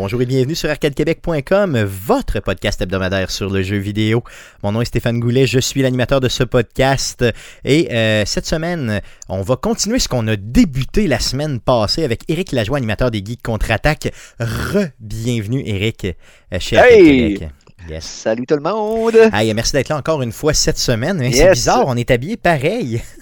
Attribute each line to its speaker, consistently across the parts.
Speaker 1: Bonjour et bienvenue sur arcadequebec.com, votre podcast hebdomadaire sur le jeu vidéo. Mon nom est Stéphane Goulet, je suis l'animateur de ce podcast et euh, cette semaine, on va continuer ce qu'on a débuté la semaine passée avec Éric Lajoie, animateur des Geeks Contre-Attaque. Re-bienvenue Éric euh, chez Arcade! Québec. Yes.
Speaker 2: Salut tout le monde!
Speaker 1: Hey, merci d'être là encore une fois cette semaine. hein. C'est bizarre, on est habillé pareil.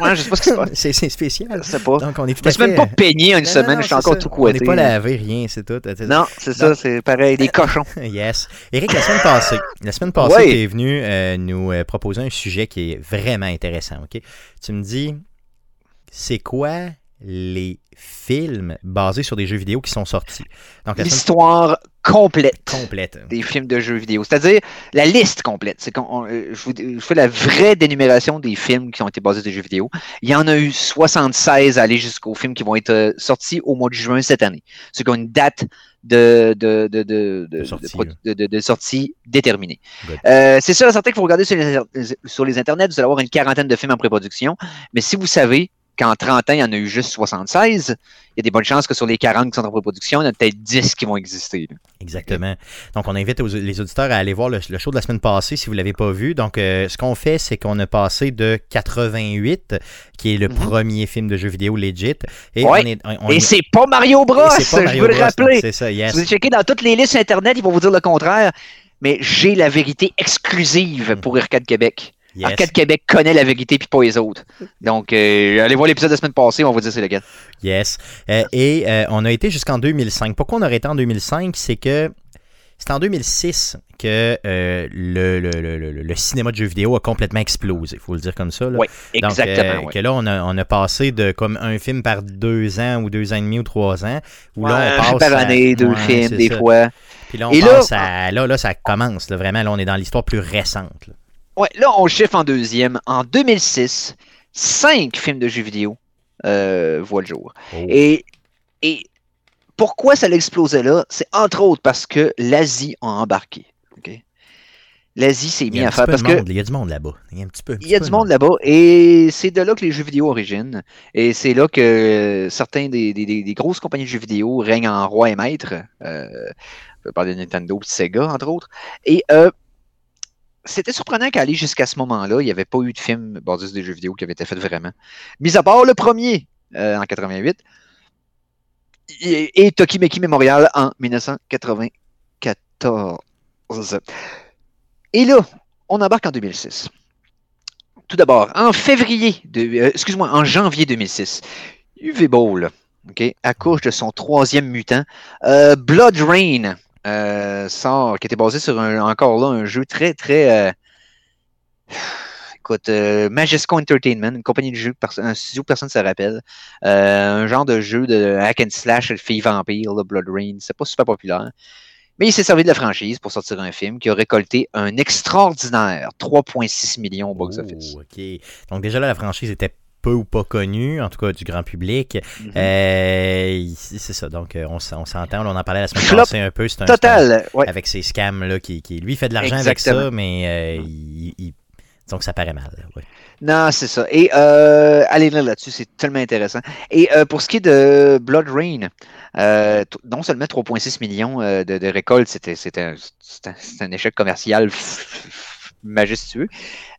Speaker 2: Ouais, je sais pas ce qui se passe.
Speaker 1: c'est spécial.
Speaker 2: Je sais pas.
Speaker 1: Donc on est tout
Speaker 2: Je
Speaker 1: à
Speaker 2: suis même
Speaker 1: fait-
Speaker 2: pas peigné en une
Speaker 1: Non,
Speaker 2: semaine,
Speaker 1: non,
Speaker 2: je suis encore
Speaker 1: ça.
Speaker 2: tout
Speaker 1: On
Speaker 2: couetté.
Speaker 1: n'est pas lavé, rien, c'est tout.
Speaker 2: Non, c'est ça, c'est pareil, des cochons.
Speaker 1: Yes. Eric, la semaine passée, la semaine passée, tu es venu euh, nous euh, proposer un sujet qui est vraiment intéressant. ok? Tu me dis, c'est quoi les films basés sur des jeux vidéo qui sont sortis? Donc, semaine
Speaker 2: L'histoire complète
Speaker 1: complète.
Speaker 2: des films de jeux vidéo, c'est-à-dire la liste complète. C'est qu'on, on- euh, je, vous, je fais la vraie dénumération des films qui ont été basés sur des jeux vidéo. Il y en a eu 76 à aller jusqu'aux films qui vont être euh, sortis au mois de juin cette année. Ceux qui ont une date de, de, de, de,
Speaker 1: sortie,
Speaker 2: de- sortie déterminée. Euh, c'est sûr certain qu'il faut regarder sur les, sur les internets, vous allez avoir une quarantaine de films en pré-production. Mais si vous savez qu'en 30 ans, il y en a eu juste 76, il y a des bonnes chances que sur les 40 qui sont en pré-production, il y en a peut-être 10 qui vont exister. là.
Speaker 1: Exactement. Donc, on invite aux- les auditeurs à aller voir le, le show de la semaine passée si vous ne l'avez pas vu. Donc, euh, ce qu'on fait, c'est qu'on a passé de 88, qui est le
Speaker 2: Mhm.
Speaker 1: premier film de jeux vidéo legit. Et
Speaker 2: Ouais.
Speaker 1: on est. on- on-
Speaker 2: Et c'est pas Mario Bros! je veux le
Speaker 1: Bros, donc
Speaker 2: rappeler.
Speaker 1: C'est ça, yes.
Speaker 2: Si vous checkez dans toutes les listes Internet, ils vont vous dire le contraire. Mais j'ai la vérité exclusive
Speaker 1: Mhm.
Speaker 2: pour Arcade Québec.
Speaker 1: Yes.
Speaker 2: Arcade Québec connaît la vérité puis pas les autres. Donc, euh, allez voir l'épisode de la semaine passée, on va vous dire c'est lequel.
Speaker 1: Yes. Euh, et euh, on a été jusqu'en 2005. Pourquoi on aurait été en 2005 C'est que c'est en 2006 que le, le, le, le- le cinéma de jeux vidéo a complètement explosé, il faut le dire comme ça. là. Donc,
Speaker 2: Exactement. ouais.
Speaker 1: que là, on a, on a passé de comme un film par deux ans ou deux ans et demi ou trois ans. Où
Speaker 2: Ouais,
Speaker 1: là, on passe
Speaker 2: par
Speaker 1: à-
Speaker 2: année, deux
Speaker 1: Ouais,
Speaker 2: films, des
Speaker 1: ça.
Speaker 2: fois.
Speaker 1: Puis là, on
Speaker 2: Et là-
Speaker 1: passe à. Là, là, ça commence. là, vraiment, là, on est dans l'histoire plus récente. là.
Speaker 2: Ouais, là, on chiffre en deuxième. En 2006, cinq films de jeux vidéo euh, voient le jour.
Speaker 1: Oh.
Speaker 2: Et, et pourquoi ça l'explosait là? C'est entre autres parce que l'Asie a embarqué. L'Asie s'est mis à faire parce que.
Speaker 1: Il y a du monde là-bas. Il y a un petit peu. un
Speaker 2: il y a
Speaker 1: petit
Speaker 2: du monde là-bas et c'est de là que les jeux vidéo originent. Et c'est là que certains des, des- des- des grosses compagnies de jeux vidéo règnent en roi et maître. Euh, je parler de Nintendo et Sega, entre autres. Et euh, c'était surprenant qu'à aller jusqu'à ce moment-là, il n'y avait pas eu de film basé des jeux vidéo qui avaient été fait vraiment. Mis à part le premier euh, en 88 et, et Tokimeki Memorial en 1994. Et là, on embarque en 2006. Tout d'abord, en février, euh, excuse-moi, en janvier 2006, UV Bowl, ok, accouche de son troisième mutant, euh, Blood Rain, euh, sort, qui était basé sur un, encore là un jeu très très, euh, écoute, euh, Majesco Entertainment, une compagnie de jeux, un studio que personne ne se rappelle, euh, un genre de jeu de hack and slash, le fille vampire, là, Blood Rain, c'est pas super populaire. Mais il s'est servi de la franchise pour sortir un film qui a récolté un extraordinaire 3,6 millions au box-office.
Speaker 1: Oh. Donc, déjà là, la franchise était peu ou pas connue, en tout cas du grand public.
Speaker 2: Mhm.
Speaker 1: Euh, c'est ça. Donc, euh, on, s'entend. On en parlait la semaine
Speaker 2: Flop
Speaker 1: passée un peu. C'est un,
Speaker 2: Total, ouais.
Speaker 1: avec ces scams là, qui, qui, lui, fait de l'argent avec ça, mais euh, il, il- donc ça paraît mal. ouais.
Speaker 2: Non, c'est ça. Et euh, allez lire là-dessus, c'est tellement intéressant. Et euh, pour ce qui est de Blood Rain, euh, non seulement 3,6 millions de, de récoltes, c'était c'était un, un- échec commercial majestueux.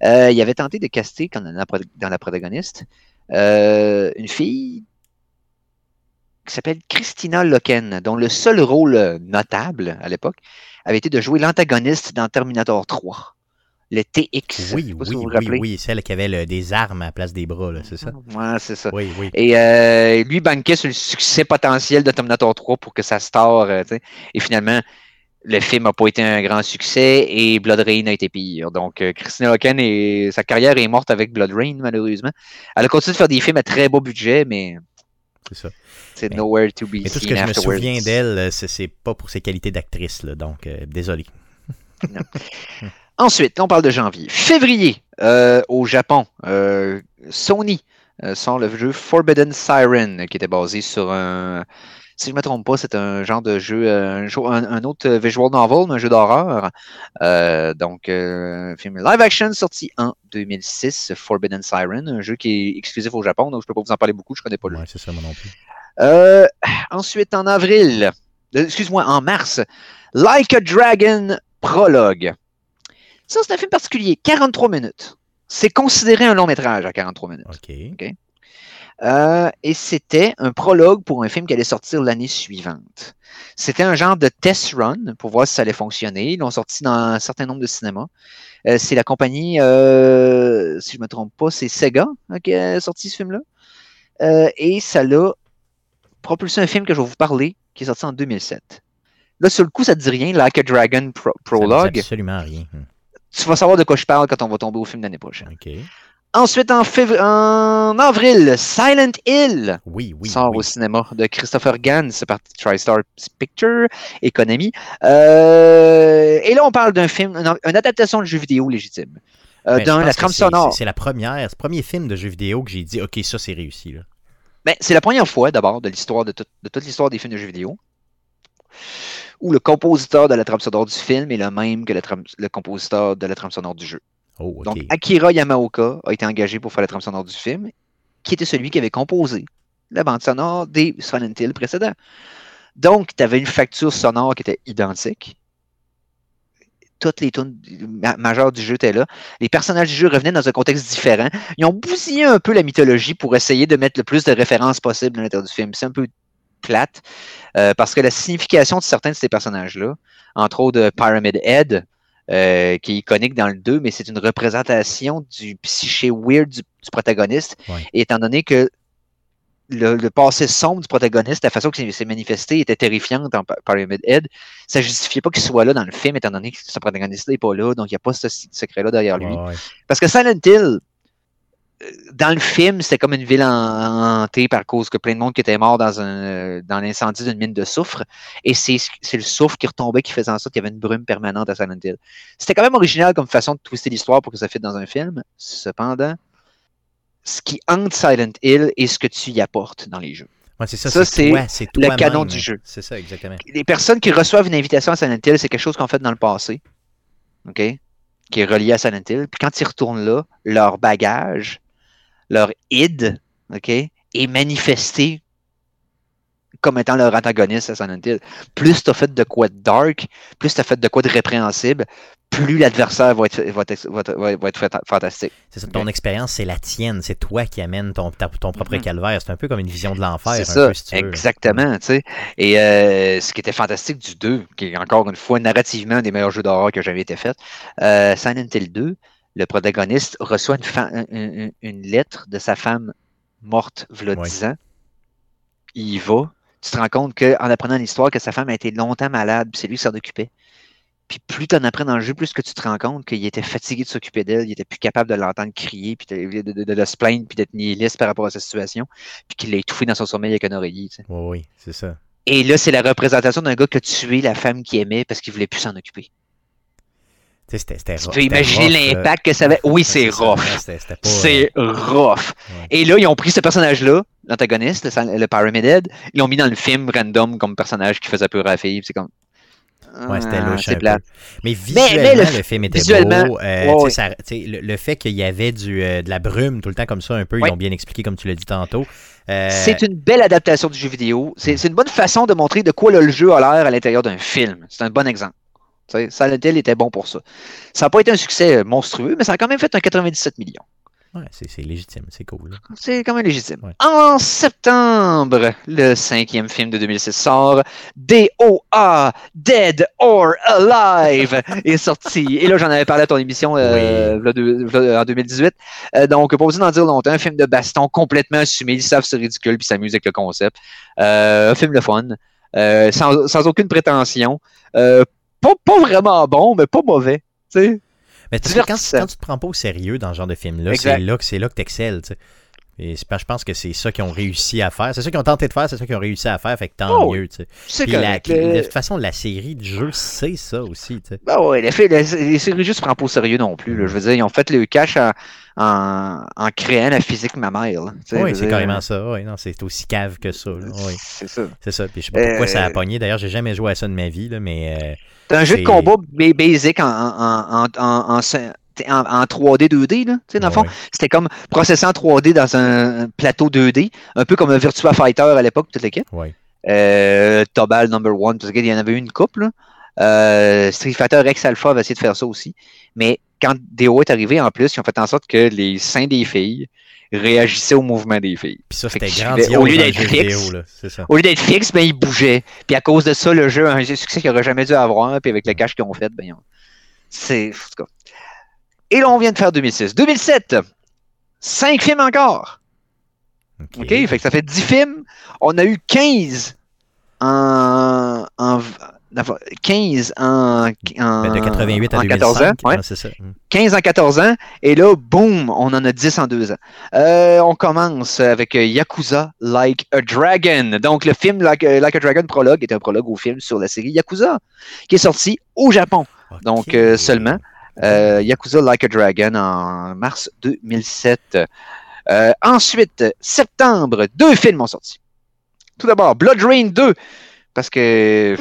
Speaker 2: Euh, il avait tenté de caster dans la, pro- dans la protagoniste euh, une fille qui s'appelle Christina Loken, dont le seul rôle notable à l'époque avait été de jouer l'antagoniste dans Terminator 3, le TX.
Speaker 1: Oui,
Speaker 2: si
Speaker 1: oui,
Speaker 2: vous vous
Speaker 1: oui, oui. Celle qui avait le- des armes à la place des bras, là, c'est ça?
Speaker 2: Ouais, c'est ça.
Speaker 1: Oui, oui.
Speaker 2: Et euh, lui banquait sur le succès potentiel de Terminator 3 pour que ça star. euh, et finalement, le film n'a pas été un grand succès et Blood Rain a été pire. Donc, euh, Christina Loken, et sa carrière est morte avec Blood Rain, malheureusement. Elle a continué de faire des films à très bas budget, mais
Speaker 1: C'est ça.
Speaker 2: c'est
Speaker 1: Mais-
Speaker 2: nowhere to be
Speaker 1: Et tout ce que je me souviens d'elle, euh, c'est pas pour ses qualités d'actrice, donc euh, désolé.
Speaker 2: Ensuite, on parle de janvier. Février, euh, au Japon, Sony sort le jeu Forbidden Siren, qui était basé sur un. Si je ne me trompe pas, c'est un genre de jeu, euh, un, jeu- un- un autre visual novel, mais un jeu d'horreur. Euh, donc, euh, un film live action sorti en 2006, Forbidden Siren, un jeu qui est exclusif au Japon, donc je ne peux pas vous en parler beaucoup, je ne connais pas le jeu.
Speaker 1: Ouais, c'est ça, moi non plus.
Speaker 2: Euh, ensuite, en avril, euh, excuse-moi, en mars, Like a Dragon Prologue. Ça, c'est un film particulier, 43 minutes. C'est considéré un long métrage à 43 minutes.
Speaker 1: OK?
Speaker 2: Euh, et c'était un prologue pour un film qui allait sortir l'année suivante. C'était un genre de test run pour voir si ça allait fonctionner. Ils l'ont sorti dans un certain nombre de cinémas. Euh, c'est la compagnie, euh, si je ne me trompe pas, c'est Sega hein, qui a sorti ce film-là. Et ça l'a propulsé un film que je vais vous parler, qui est sorti en 2007. Là, sur le coup, ça ne dit rien, Like a Dragon Pro-
Speaker 1: Ça
Speaker 2: Prologue.
Speaker 1: absolument rien.
Speaker 2: Tu vas savoir de quoi je parle quand on va tomber au film l'année prochaine. Ensuite, en, avril, Silent Hill
Speaker 1: Oui, oui.
Speaker 2: sort
Speaker 1: oui.
Speaker 2: au cinéma de Christopher Gans, c'est par TriStar Picture et Konami. Euh, et là, on parle d'un film, une, adaptation de jeu vidéo légitime. Euh,
Speaker 1: Ben,
Speaker 2: la trame
Speaker 1: c'est-
Speaker 2: sonore.
Speaker 1: C'est la première, c'est le premier film de jeu vidéo que j'ai dit, OK, ça, c'est réussi. Là.
Speaker 2: Ben, c'est la première fois, d'abord, de l'histoire de, tout- de toute l'histoire des films de jeux vidéo où le compositeur de la trame sonore du film est le même que le, le compositeur de la trame sonore du jeu.
Speaker 1: Oh.
Speaker 2: Donc, Akira Yamaoka a été engagé pour faire la trame sonore du film, qui était celui qui avait composé la bande sonore des Silent Hill précédents. Donc, tu avais une facture sonore qui était identique. Toutes les tunes ma- majeures du jeu étaient là. Les personnages du jeu revenaient dans un contexte différent. Ils ont bousillé un peu la mythologie pour essayer de mettre le plus de références possible à l'intérieur du film. C'est un peu plate, euh, parce que la signification de certains de ces personnages-là, entre autres euh, Pyramid Head, euh, qui est iconique dans le 2, mais c'est une représentation du psyché weird du, du protagoniste.
Speaker 1: Ouais.
Speaker 2: Et étant donné que le, le passé sombre du protagoniste, la façon qu'il s'est manifesté était terrifiante dans Py- Pyramid Head, ça justifiait pas qu'il soit là dans le film, étant donné que ce protagoniste n'est pas là, donc il n'y a pas ce ce secret-là derrière lui.
Speaker 1: Ouais, ouais.
Speaker 2: Parce que Silent Hill, dans le film, c'était comme une ville en- hantée par cause que plein de monde qui était mort dans, un, dans l'incendie d'une mine de soufre. Et c'est c'est le soufre qui retombait qui faisait en sorte qu'il y avait une brume permanente à Silent Hill. C'était quand même original comme façon de twister l'histoire pour que ça fitte dans un film. Cependant, ce qui hante Silent Hill est ce que tu y apportes dans les jeux.
Speaker 1: Ouais, c'est ça,
Speaker 2: Ça,
Speaker 1: c'est
Speaker 2: c'est
Speaker 1: toi, c'est
Speaker 2: le canon du jeu.
Speaker 1: C'est ça, exactement.
Speaker 2: Les personnes qui reçoivent une invitation à Silent Hill, c'est quelque chose qu'on fait dans le passé. OK? Qui est relié à Silent Hill. Puis quand ils retournent là, leur bagage, leur id, OK, est manifesté comme étant leur antagoniste à Silent Hill. Plus tu as fait de quoi de dark, plus tu as fait de quoi de répréhensible, plus l'adversaire va être, va, être, va, être, va être- va être fanta- fantastique.
Speaker 1: C'est ça, ton expérience, c'est la tienne. C'est toi qui amène ton, propre
Speaker 2: Mhm.
Speaker 1: calvaire. C'est un peu comme une vision de l'enfer.
Speaker 2: C'est ça,
Speaker 1: peu, si tu veux.
Speaker 2: exactement. tu sais. Et euh, ce qui était fantastique du 2, qui est encore une fois narrativement un des meilleurs jeux d'horreur que j'avais été fait, euh, Silent Hill 2, le protagoniste reçoit une, lettre de sa femme morte, v'là
Speaker 1: Ouais.
Speaker 2: 10 ans. Il y va. Tu te rends compte qu'en apprenant l'histoire, que sa femme a été longtemps malade, puis c'est lui qui s'en occupait. Puis plus tu en apprends dans le jeu, plus que tu te rends compte qu'il était fatigué de s'occuper d'elle, il était plus capable de l'entendre crier, puis de, de- de- de- de se plaindre, puis d'être nihiliste par rapport à sa situation, puis qu'il l'a étouffé dans son sommeil avec un oreiller. tu sais.
Speaker 1: Oui, oui, c'est ça.
Speaker 2: Et là, c'est la représentation d'un gars qui a tué la femme qu'il aimait parce qu'il voulait plus s'en occuper.
Speaker 1: Tu
Speaker 2: peux imaginer l'impact que ça avait. Oui, c'est rough.
Speaker 1: pas, euh,
Speaker 2: C'est rough. Et là, ils ont pris ce personnage-là, l'antagoniste, le, le Pyramid Head, ils l'ont mis dans le film random comme personnage qui faisait peur à la fille. C'est comme.
Speaker 1: Ouais, c'était
Speaker 2: Ah,
Speaker 1: louche
Speaker 2: C'est.
Speaker 1: Mais
Speaker 2: mais
Speaker 1: visuellement,
Speaker 2: le-
Speaker 1: le, film était
Speaker 2: visuellement,
Speaker 1: beau. euh,
Speaker 2: ouais,
Speaker 1: ça- le, le fait qu'il y avait du, euh, de la brume tout le temps comme ça, un peu,
Speaker 2: Ouais.
Speaker 1: ils l'ont bien expliqué comme tu l'as dit tantôt. Euh,
Speaker 2: C'est une belle adaptation du jeu vidéo. C'est c'est une bonne façon de montrer de quoi là, le jeu a l'air à l'intérieur d'un film. C'est un bon exemple. Tu sais, Silent était bon pour ça. Ça n'a pas été un succès monstrueux, mais ça a quand même fait un 97 millions.
Speaker 1: ouais, c'est légitime, c'est cool.
Speaker 2: C'est quand même légitime.
Speaker 1: Ouais.
Speaker 2: En septembre, le cinquième film de 2006 sort, D.O.A. Dead or Alive est sorti. Et là, j'en avais parlé à ton émission euh, en 2018. Euh, donc, pas besoin d'en dire longtemps. Un film de baston complètement assumé. Ils savent c'est ridicule puis s'amusent avec le concept. Euh, un film le fun. euh, sans, sans aucune prétention. Euh, pas, pas vraiment bon, mais pas mauvais. Tu sais.
Speaker 1: Mais parce que quand, quand tu te prends pas au sérieux dans ce genre de film-là, c'est là que c'est là que tu excelles. Et je pense que c'est ça qu'ils ont réussi à faire. C'est ça qu'ils ont tenté de faire, c'est ça qu'ils ont réussi à faire, fait que tant
Speaker 2: Oh,
Speaker 1: mieux. tu sais. Puis la-
Speaker 2: correct. Le-
Speaker 1: de toute façon, la série de jeux, c'est ça aussi. tu sais.
Speaker 2: Ben ouais, les, les, les séries juste ne prennent pas au sérieux non plus. là. Je veux dire, ils ont fait le cash en, en, en créant la physique mammaire. là. Tu sais,
Speaker 1: Oui, c'est carrément ça. Oui, non, c'est aussi cave que ça. Oui,
Speaker 2: C'est ça.
Speaker 1: c'est ça. Puis je sais pas pourquoi
Speaker 2: Euh,
Speaker 1: ça a pogné. D'ailleurs, j'ai jamais joué à ça de ma vie, là, mais euh,
Speaker 2: C'est un jeu de combat ba- basic en, en, en, en, en, en- en 3D, 2D. Là. Tu sais, dans le fond,
Speaker 1: ouais.
Speaker 2: c'était comme processé en 3D dans un plateau 2D, un peu comme un Virtua Fighter à l'époque, toute l'équipe.
Speaker 1: Ouais.
Speaker 2: Euh, Tobal Number One, parce qu'il y en avait une couple. Euh, Street Fighter X Alpha va essayer de faire ça aussi. Mais quand DO est arrivé, en plus, ils ont fait en sorte que les seins des filles réagissaient au mouvement des filles.
Speaker 1: Puis ça, c'était grandiose
Speaker 2: au lieu d'être fixe,
Speaker 1: vidéo, là.
Speaker 2: Au lieu d'être fixe, ben, ils bougeaient. Puis à cause de ça, le jeu a un succès qu'il n'aurait jamais dû avoir. Puis avec le cash qu'ils ont fait, ben, ont- c'est. Et là, on vient de faire 2006. 2007, cinq films encore.
Speaker 1: OK.
Speaker 2: OK? Fait que ça fait 10 films. On a eu 15 en. en 15 en, en,
Speaker 1: Ben, de 88 à
Speaker 2: en
Speaker 1: 2005.
Speaker 2: 14 ans. ouais.
Speaker 1: ouais, c'est ça. Mm.
Speaker 2: 15 en 14 ans. Et là, boum, on en a 10 en 2 ans. Euh, on commence avec Yakuza Like a Dragon. Donc, le film Like, euh, Like a Dragon prologue est un prologue au film sur la série Yakuza, qui est sorti au Japon. Donc, euh, seulement. Euh, Yakuza Like a Dragon en mars 2007. Euh, ensuite, septembre, deux films ont sorti. Tout d'abord, Blood Rain 2, parce que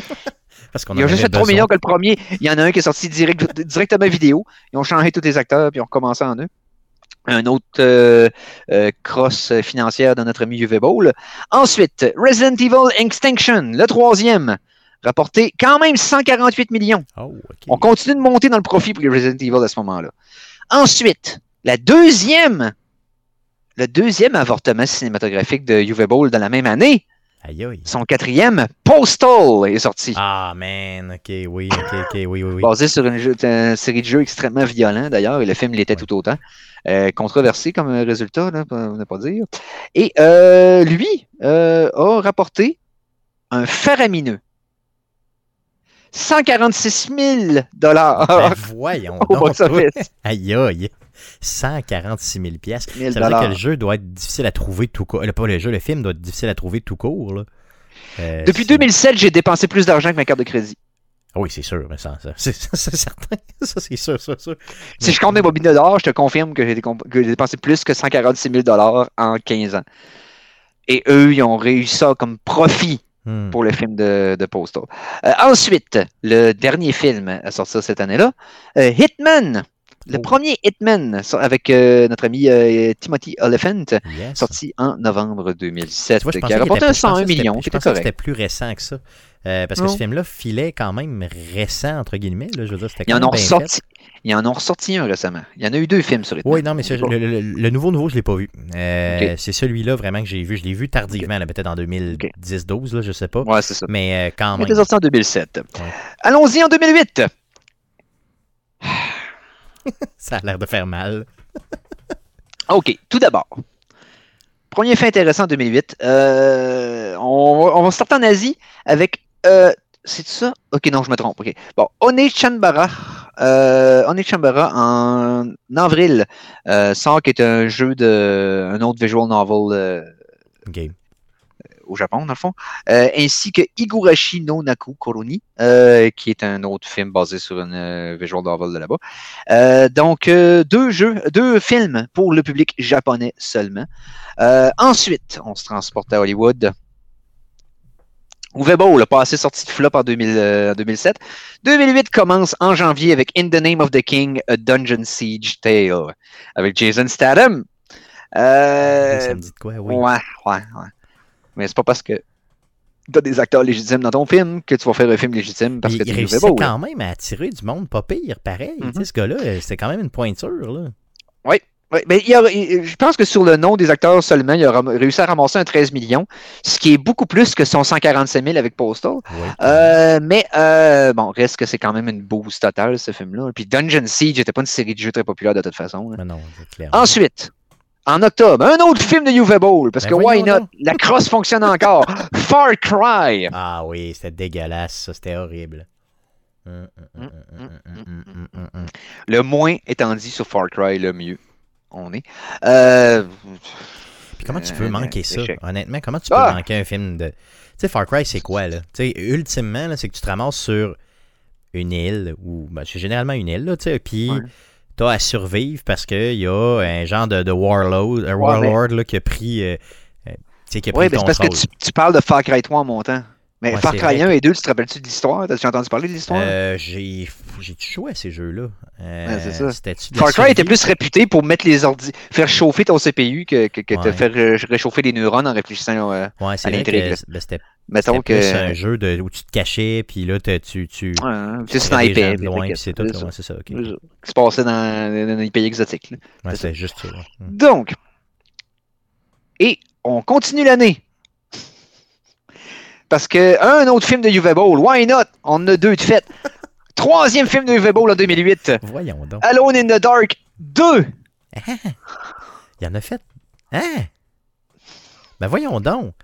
Speaker 1: Parce qu'on
Speaker 2: ils ont juste fait trop millions que le premier. Il y en a un qui est sorti direct, directement vidéo. Ils ont changé tous les acteurs puis ils ont recommencé en eux. Un autre euh, euh, cross financière de notre ami UV Bowl. Ensuite, Resident Evil Extinction, le troisième, rapporté quand même 148 millions.
Speaker 1: Oh.
Speaker 2: On continue de monter dans le profit pour les Resident Evil à ce moment-là. Ensuite, la deuxième, le deuxième avortement cinématographique de UV Bowl dans la même année,
Speaker 1: Aïe, aïe.
Speaker 2: son quatrième, Postal, est sorti.
Speaker 1: Ah, man. OK, oui, OK, OK, oui, oui, oui.
Speaker 2: basé sur une, jeu- une série de jeux extrêmement violents d'ailleurs, et le film l'était
Speaker 1: Ouais.
Speaker 2: tout autant. Euh, controversé comme résultat, là, pour ne pas dire. Et euh, lui euh, a rapporté un faramineux 146 000 dollars
Speaker 1: Ben, voyons
Speaker 2: au
Speaker 1: donc.
Speaker 2: box office.
Speaker 1: Aïe, aïe. 146 000 piastres.
Speaker 2: 1000
Speaker 1: Ça veut dire que le jeu doit être difficile à trouver tout court. Pas le jeu, le film doit être difficile à trouver tout court. Là. Euh,
Speaker 2: Depuis
Speaker 1: c'est-
Speaker 2: 2007, j'ai dépensé plus d'argent que ma carte de crédit.
Speaker 1: Ah Oui, c'est sûr, mais ça, ça- c'est certain. Ça, c'est sûr, sûr.
Speaker 2: Si je compte mes bobines dollars, je te confirme que j'ai dépensé plus que 146 000 dollars en 15 ans. Et eux, ils ont réussi ça comme profit
Speaker 1: Hmm.
Speaker 2: pour le film de, de Postal. Euh, ensuite, le dernier film à sortir cette année-là, euh, Hitman. Le
Speaker 1: Oh.
Speaker 2: premier Hitman avec euh, notre ami euh, Timothy Oliphant,
Speaker 1: Yes.
Speaker 2: sorti en novembre 2007,
Speaker 1: Tu vois,
Speaker 2: qui a rapporté
Speaker 1: était-
Speaker 2: un
Speaker 1: je pensais
Speaker 2: 101
Speaker 1: que c'était-
Speaker 2: millions,
Speaker 1: Je pensais que c'était plus récent que ça. Euh, parce que
Speaker 2: Non.
Speaker 1: ce film-là filait quand même récent, entre guillemets. Là, je veux dire,
Speaker 2: Ils en, ont
Speaker 1: bien
Speaker 2: ressorti, ils en ont ressorti un récemment. Il y en a eu deux films sur Hitman.
Speaker 1: Oui, non, mais le, le- le nouveau nouveau, je l'ai pas vu. Euh. C'est celui-là vraiment que j'ai vu. Je l'ai vu tardivement, peut-être en 2010-12, là, je sais pas.
Speaker 2: Ouais, c'est ça.
Speaker 1: Mais euh, quand
Speaker 2: Il
Speaker 1: même.
Speaker 2: était sorti en 2007. Allons-y en 2008.
Speaker 1: Ça a l'air de faire mal.
Speaker 2: OK, tout d'abord. Premier fait intéressant en 2008. euh, on, va- on va starter en Asie avec. euh, c'est ça? Ok, non, je me trompe. ok. Bon, One Chanbara. Euh, One Chanbara en avril euh, sort qui est un jeu de. un autre visual novel euh,
Speaker 1: OK.
Speaker 2: Au Japon, dans le fond, euh, ainsi que Higurashi no Naku Koroni, euh, qui est un autre film basé sur une euh, visual novel de là-bas. Donc, deux jeux, deux films pour le public japonais seulement. Ensuite, on se transporte à Hollywood. Boll a passé sorti de flop en 2000, euh, en 2007. 2008 commence en janvier avec In the Name of the King, A Dungeon Siege Tale, avec Jason Statham. Euh,
Speaker 1: ça me dit de quoi, oui.
Speaker 2: Ouais, ouais, ouais. Mais c'est pas parce que t'as des acteurs légitimes dans ton film que tu vas faire un film légitime parce
Speaker 1: il,
Speaker 2: que tu
Speaker 1: réussissait
Speaker 2: beau. là.
Speaker 1: quand même à attirer du monde pas pire, pareil. Tu sais, ce gars-là, euh, c'était quand même une pointure. Là.
Speaker 2: Ouais, mais il y a- il- je pense que sur le nom des acteurs seulement, il a réussi à ramasser un 13 millions, ce qui est beaucoup plus que son 145 000 avec Postal.
Speaker 1: Oui.
Speaker 2: Euh, mais euh, bon, reste que c'est quand même une boost totale, ce film-là. Puis Dungeon Siege n'était pas une série de jeux très populaire de toute façon.
Speaker 1: Mais non, c'est clair.
Speaker 2: Ensuite, en octobre, un autre film de Uwe Bowl, parce que why not? La crosse fonctionne encore. Far Cry.
Speaker 1: Ah oui, c'était dégueulasse, ça, c'était horrible.
Speaker 2: Le moins étant dit sur Far Cry, le mieux on est.
Speaker 1: Puis comment tu peux manquer ça, honnêtement? Comment tu peux manquer un film de. Tu sais, Far Cry, c'est quoi, là? Tu sais, ultimement, c'est que tu te ramasses sur une île, ou. Ben, c'est généralement une île, là, tu sais, puis t'as à survivre parce qu'il y a un genre de, de warlord, un
Speaker 2: Ouais, mais-
Speaker 1: warlord, là, qui a pris... euh, euh, tu sais, qui a pris
Speaker 2: Oui, mais c'est parce que tu, tu parles de Far Cry 3 en montant. Mais
Speaker 1: Ouais,
Speaker 2: Far Cry
Speaker 1: vrai
Speaker 2: 1 et 2, tu te rappelles-tu de l'histoire? T'as-tu entendu parler de l'histoire?
Speaker 1: Euh, j'ai joué à ces jeux-là? Euh,
Speaker 2: Ouais, Far Cry était plus réputé pour mettre les ordi... faire chauffer ton CPU que, que, que te faire euh, réchauffer les neurones en réfléchissant. euh,
Speaker 1: Ouais,
Speaker 2: à là.
Speaker 1: ben, c'était
Speaker 2: mettons que.
Speaker 1: plus un jeu de, où tu te cachais, puis là, tu, tu, tu
Speaker 2: snipais.
Speaker 1: loin, c'est tout.
Speaker 2: c'est ça.
Speaker 1: ouais, c'est ça, ok.
Speaker 2: Qui se passait dans, les pays exotiques.
Speaker 1: Ouais,
Speaker 2: c'est
Speaker 1: juste ça. Mm.
Speaker 2: Donc, et on continue l'année. Parce que un autre film de Uwe Boll, why not? On en a deux de fait. Troisième film de Uwe Boll en 2008,
Speaker 1: Voyons donc.
Speaker 2: Alone in the Dark 2.
Speaker 1: Il en a fait. Hein? Ben voyons donc.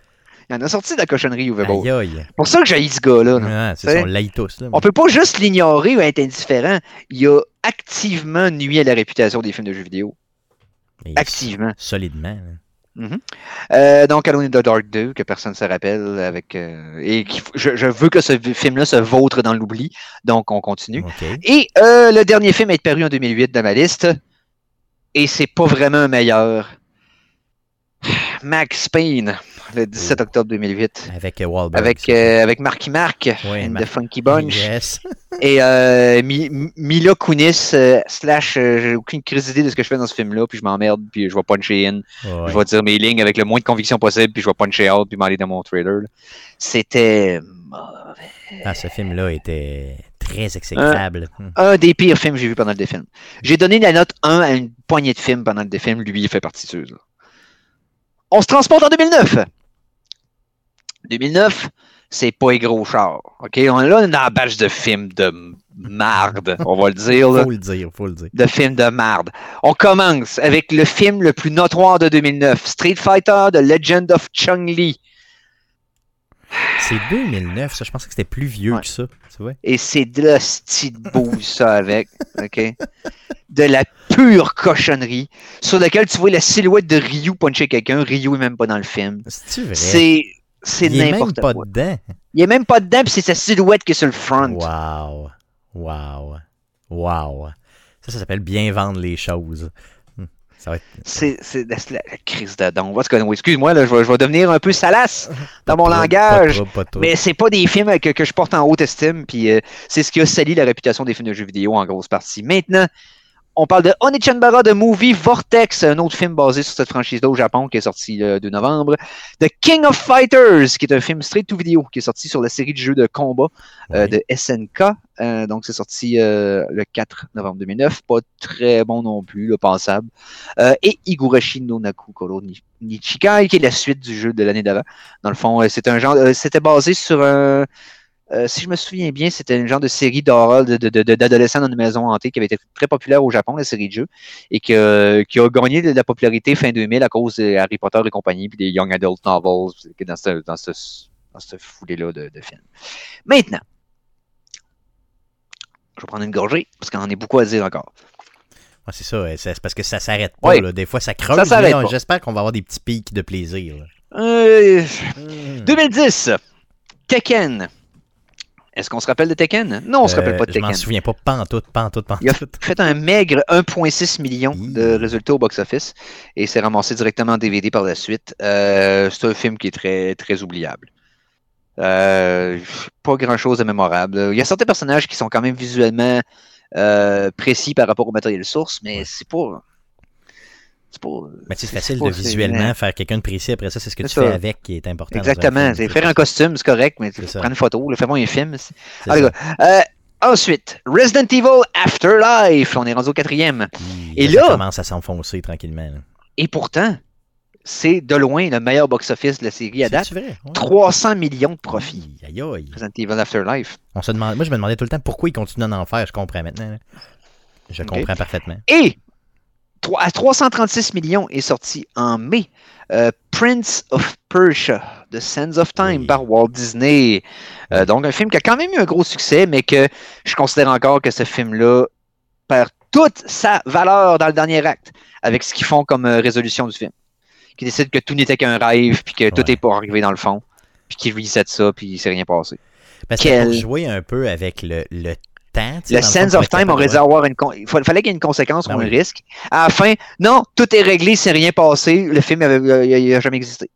Speaker 2: Il en a sorti de la cochonnerie Uwe
Speaker 1: aïe.
Speaker 2: C'est pour ça que j'ai ce gars-là. là.
Speaker 1: Ouais, c'est ça,
Speaker 2: T'sais,
Speaker 1: on l'aille tous. Là.
Speaker 2: On peut pas juste l'ignorer ou être indifférent. Il a activement nuit à la réputation des films de jeux vidéo.
Speaker 1: Mais
Speaker 2: Activement.
Speaker 1: Solidement. là.
Speaker 2: Euh, donc, Alone in the Dark 2, que personne ne se rappelle, avec euh, et faut- je, je veux que ce film-là se vautre dans l'oubli, donc on continue. Et euh, le dernier film être paru en 2008 dans ma liste, et c'est pas vraiment un meilleur. Max Payne, le 17 octobre 2008,
Speaker 1: Avec euh, Wahlberg.
Speaker 2: avec, euh, avec Marky Mark, and
Speaker 1: Mark-
Speaker 2: The Funky Bunch,
Speaker 1: Yes.
Speaker 2: et euh, Mi- Mila Kunis, euh, slash, j'ai aucune d'idée de ce que je fais dans ce film-là, puis je m'emmerde, puis je vais puncher in.
Speaker 1: Ouais.
Speaker 2: Je vais dire mes lignes avec le moins de conviction possible, puis je vais puncher out, puis m'aller dans mon trailer. C'était mauvais.
Speaker 1: Ah, ce film-là était très exécrable.
Speaker 2: Un des pires films que j'ai vu pendant le défilm. J'ai donné la note 1 à une poignée de films pendant le défilm. Lui, il fait partie de ceux-là. On se transporte en 2009. 2009, c'est pas les gros chars. OK? On est là, on est dans bâche de films de marde, on va le dire. là.
Speaker 1: Faut le dire, faut le dire.
Speaker 2: de films de marde. On commence avec le film le plus notoire de 2009, Street Fighter, The Legend of Chun-Li.
Speaker 1: C'est 2009, ça. Je pensais que c'était plus vieux
Speaker 2: Ouais.
Speaker 1: que ça.
Speaker 2: Et c'est de la petite bouse, ça, avec. OK? De la pure cochonnerie, sur laquelle tu vois la silhouette de Ryu puncher quelqu'un. Ryu est même pas dans le film.
Speaker 1: Vrai?
Speaker 2: C'est. C'est
Speaker 1: Il est même
Speaker 2: n'importe
Speaker 1: pas
Speaker 2: quoi.
Speaker 1: dedans.
Speaker 2: Il est même pas dedans, puis c'est sa silhouette qui est sur le front.
Speaker 1: Wow. Wow. Wow. Ça, ça s'appelle bien vendre les choses. Ça va être.
Speaker 2: C'est c'est la, crise de don. Excuse-moi, là, je, vais, je vais devenir un peu salace dans mon langage.
Speaker 1: Pas trop, pas trop.
Speaker 2: Mais c'est pas des films que, que je porte en haute estime, puis euh, c'est ce qui a sali la réputation des films de jeux vidéo en grosse partie. Maintenant, on parle de Onichanbara de Movie Vortex, un autre film basé sur cette franchise-là au Japon qui est sorti le 2 novembre. The King of Fighters, qui est un film straight to vidéo qui est sorti sur la série de jeux de combat euh, de SNK. Euh, donc, c'est sorti euh, le 4 novembre 2009. Pas très bon non plus, le passable. Euh, et Higurashi no Naku Koro Ni- Nichikai, qui est la suite du jeu de l'année d'avant. Dans le fond, euh, c'est un genre, euh, c'était basé sur un, euh, si je me souviens bien, c'était un genre de série d'horreur de- de- de- d'adolescents dans une maison hantée qui avait été très populaire au Japon, la série de jeux, et que- qui a gagné de la popularité fin 2000 à cause de Harry Potter et compagnie, puis des Young Adult Novels, est dans ce, dans ce, dans ce foulée-là de, de films. Maintenant, je vais prendre une gorgée, parce qu'on en a beaucoup à dire encore.
Speaker 1: Ouais, c'est ça, c'est parce que ça s'arrête pas. Là. Des fois, ça creuse. J'espère qu'on va avoir des petits pics de plaisir. là.
Speaker 2: Euh,
Speaker 1: Hmm.
Speaker 2: 2010, Tekken. Est-ce qu'on se rappelle de Tekken? Non, on se rappelle
Speaker 1: Euh,
Speaker 2: pas de
Speaker 1: Je m'en
Speaker 2: Tekken.
Speaker 1: souviens pas pantoute, pantoute,
Speaker 2: Il a
Speaker 1: pantoute.
Speaker 2: fait un maigre 1,6 million de résultats au box-office et s'est ramassé directement en DVD par la suite. Euh, c'est un film qui est très, très oubliable. Euh, pas grand-chose de mémorable. Il y a certains personnages qui sont quand même visuellement euh, précis par rapport au matériel source, mais
Speaker 1: Ouais.
Speaker 2: c'est pas... C'est pas...
Speaker 1: Mais c'est facile de visuellement faire quelqu'un de précis. Après ça, c'est ce que tu fais
Speaker 2: ça.
Speaker 1: avec qui est important.
Speaker 2: Exactement. C'est faire un costume, c'est correct, mais
Speaker 1: ça.
Speaker 2: prendre une photo, fais-moi un film.
Speaker 1: ça.
Speaker 2: Euh, ensuite, Resident Evil Afterlife. On est rendu au quatrième. Et
Speaker 1: ça
Speaker 2: là-
Speaker 1: commence à s'enfoncer tranquillement. là.
Speaker 2: Et pourtant, c'est de loin le meilleur box-office de la série à date.
Speaker 1: C'est-tu vrai? Ouais.
Speaker 2: 300 millions de profits.
Speaker 1: Aïe, aïe.
Speaker 2: Resident Evil Afterlife.
Speaker 1: On se demande, moi, je me demandais tout le temps pourquoi ils continuent d'en faire. Je comprends maintenant. là. Je comprends parfaitement.
Speaker 2: Et à 336 millions est sorti en mai euh, Prince of Persia, The Sands of Time par Walt Disney. Euh, donc un film qui a quand même eu un gros succès, mais que je considère encore que ce film-là perd toute sa valeur dans le dernier acte avec ce qu'ils font comme euh, résolution du film. Qui décident que tout n'était qu'un rêve, puis que tout est pas arrivé dans le fond, puis qu'ils reset ça, puis il s'est rien passé.
Speaker 1: Parce que
Speaker 2: Quel-
Speaker 1: jouer un peu avec le, le temps.
Speaker 2: Le Sense of Time aurait dû avoir une. con- Il fa- fallait qu'il y ait une conséquence
Speaker 1: Ben
Speaker 2: ou un risque. À la fin, non, tout est réglé, c'est rien passé, le film n'a jamais existé.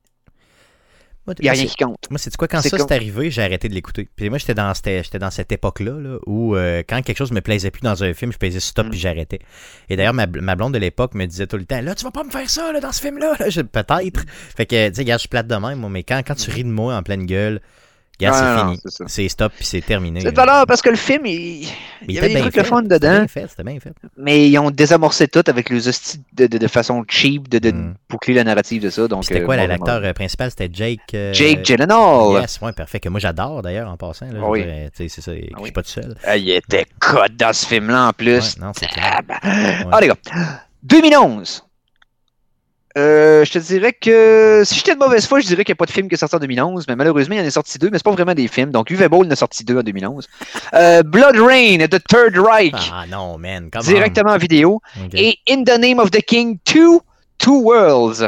Speaker 1: Moi,
Speaker 2: Il n'y a rien qui compte.
Speaker 1: Moi, c'est quoi, quand ça c'est arrivé, j'ai arrêté de l'écouter. Puis moi, j'étais dans, cette- dans cette époque-là là, où euh, quand quelque chose me plaisait plus dans un film, je faisais stop
Speaker 2: Mm.
Speaker 1: puis j'arrêtais. Et d'ailleurs, ma, bl- ma blonde de l'époque me disait tout le temps Là, tu vas pas me faire ça là, dans ce film-là. Là. Peut-être. Fait que, tu sais, je suis plate de même, moi, mais quand, quand tu ris de moi en pleine gueule,
Speaker 2: Ah,
Speaker 1: c'est fini.
Speaker 2: c'est
Speaker 1: stop puis c'est terminé.
Speaker 2: C'est valeur parce que le film, il, y avait des
Speaker 1: bien
Speaker 2: trucs le fun
Speaker 1: C'était
Speaker 2: dedans,
Speaker 1: bien c'était bien fait.
Speaker 2: mais ils ont désamorcé tout avec les hosties de, de, de façon cheap de, de
Speaker 1: Mm.
Speaker 2: boucler la narrative de ça.
Speaker 1: C'était
Speaker 2: euh,
Speaker 1: quoi,
Speaker 2: mauvais,
Speaker 1: l'acteur euh, principal C'était Jake. euh,
Speaker 2: Jake Gyllenhaal.
Speaker 1: Yes, ouais, parfait. Que moi, j'adore d'ailleurs en passant. Là, je
Speaker 2: Ah oui.
Speaker 1: c'est ça, je
Speaker 2: oui.
Speaker 1: suis pas tout seul.
Speaker 2: Ah, il était code dans ce film-là en plus.
Speaker 1: Ouais, non.
Speaker 2: Ah, ben. Ah, les gars. 2011. Euh, je te dirais que si j'étais de mauvaise foi, je dirais qu'il n'y a pas de film qui est sorti en 2011, mais malheureusement, il y en est sorti deux, mais c'est pas vraiment des films. Donc, Uwe Boll en a sorti deux en 2011. Euh, Blood Rain, The Third Reich,
Speaker 1: Ah non, man. Come
Speaker 2: directement en vidéo. Et In the Name of the King 2, Two Worlds.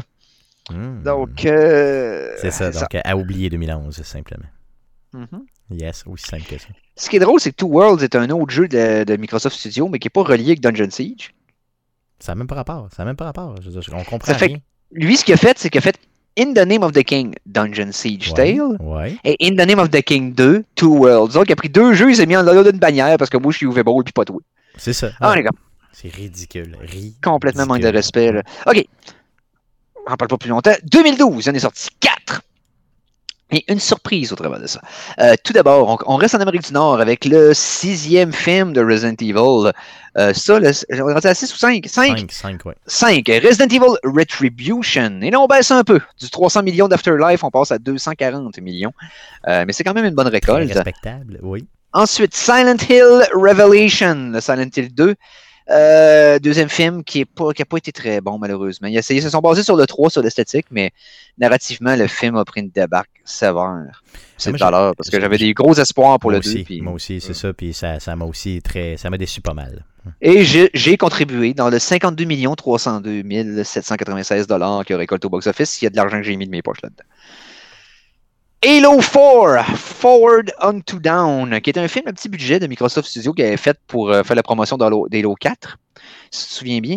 Speaker 1: Hmm.
Speaker 2: Donc, euh,
Speaker 1: C'est ça, donc à oublier 2011, simplement.
Speaker 2: Mhm.
Speaker 1: Yes, aussi simple que ça.
Speaker 2: Ce qui est drôle, c'est que Two Worlds est un autre jeu de, de Microsoft Studio, mais qui n'est pas relié avec Dungeon Siege.
Speaker 1: Ça n'a même pas rapport. Ça n'a même pas rapport. Je veux dire, on comprend
Speaker 2: Ça fait
Speaker 1: rien.
Speaker 2: Lui, ce qu'il a fait, c'est qu'il a fait In the Name of the King, Dungeon Siege
Speaker 1: Ouais,
Speaker 2: Tale,
Speaker 1: Ouais.
Speaker 2: et In the Name of the King 2, Two Worlds. Donc, il a pris deux jeux, il s'est mis en l'air d'une bannière parce que moi, je suis Uwe Boll puis pas toi.
Speaker 1: C'est ça.
Speaker 2: Ah,
Speaker 1: Ouais.
Speaker 2: les gars,
Speaker 1: C'est ridicule. Ridicule.
Speaker 2: complètement manque de respect. là. OK. On n'en parle pas plus longtemps. 2012, il en est sorti 4. Et une surprise au travers de ça. Euh, tout d'abord, on, on reste en Amérique du Nord avec le sixième film de Resident Evil. Euh, ça, est rendu à 6 ou 5? 5?
Speaker 1: 5, 5, ouais.
Speaker 2: 5. Resident Evil Retribution. Et là, on baisse un peu. Du 300 millions d'Afterlife, on passe à 240 millions. Euh, mais c'est quand même une bonne
Speaker 1: Très
Speaker 2: récolte.
Speaker 1: respectable, oui.
Speaker 2: Ensuite, Silent Hill Revelation, le Silent Hill 2. Euh, deuxième film qui n'a pas, qui a pas été très bon, malheureusement. Ils, ils se sont basés sur le 3, sur l'esthétique, mais narrativement, le film a pris une débarque sévère. C'est
Speaker 1: moi,
Speaker 2: de valeur, parce que j'avais des gros espoirs pour
Speaker 1: moi
Speaker 2: le
Speaker 1: aussi,
Speaker 2: 2. puis-
Speaker 1: Moi aussi, c'est ça. Puis ça ça m'a aussi très. Ça m'a déçu pas mal.
Speaker 2: Et j'ai j'ai contribué dans le 52 302 796 dollars que récolte au box-office. Il y a de l'argent que j'ai mis de mes poches là-dedans. Halo 4, Forward Unto Down, qui est un film à petit budget de Microsoft Studio qui avait fait pour euh, faire la promotion d'Halo d'Halo 4, si tu te souviens bien.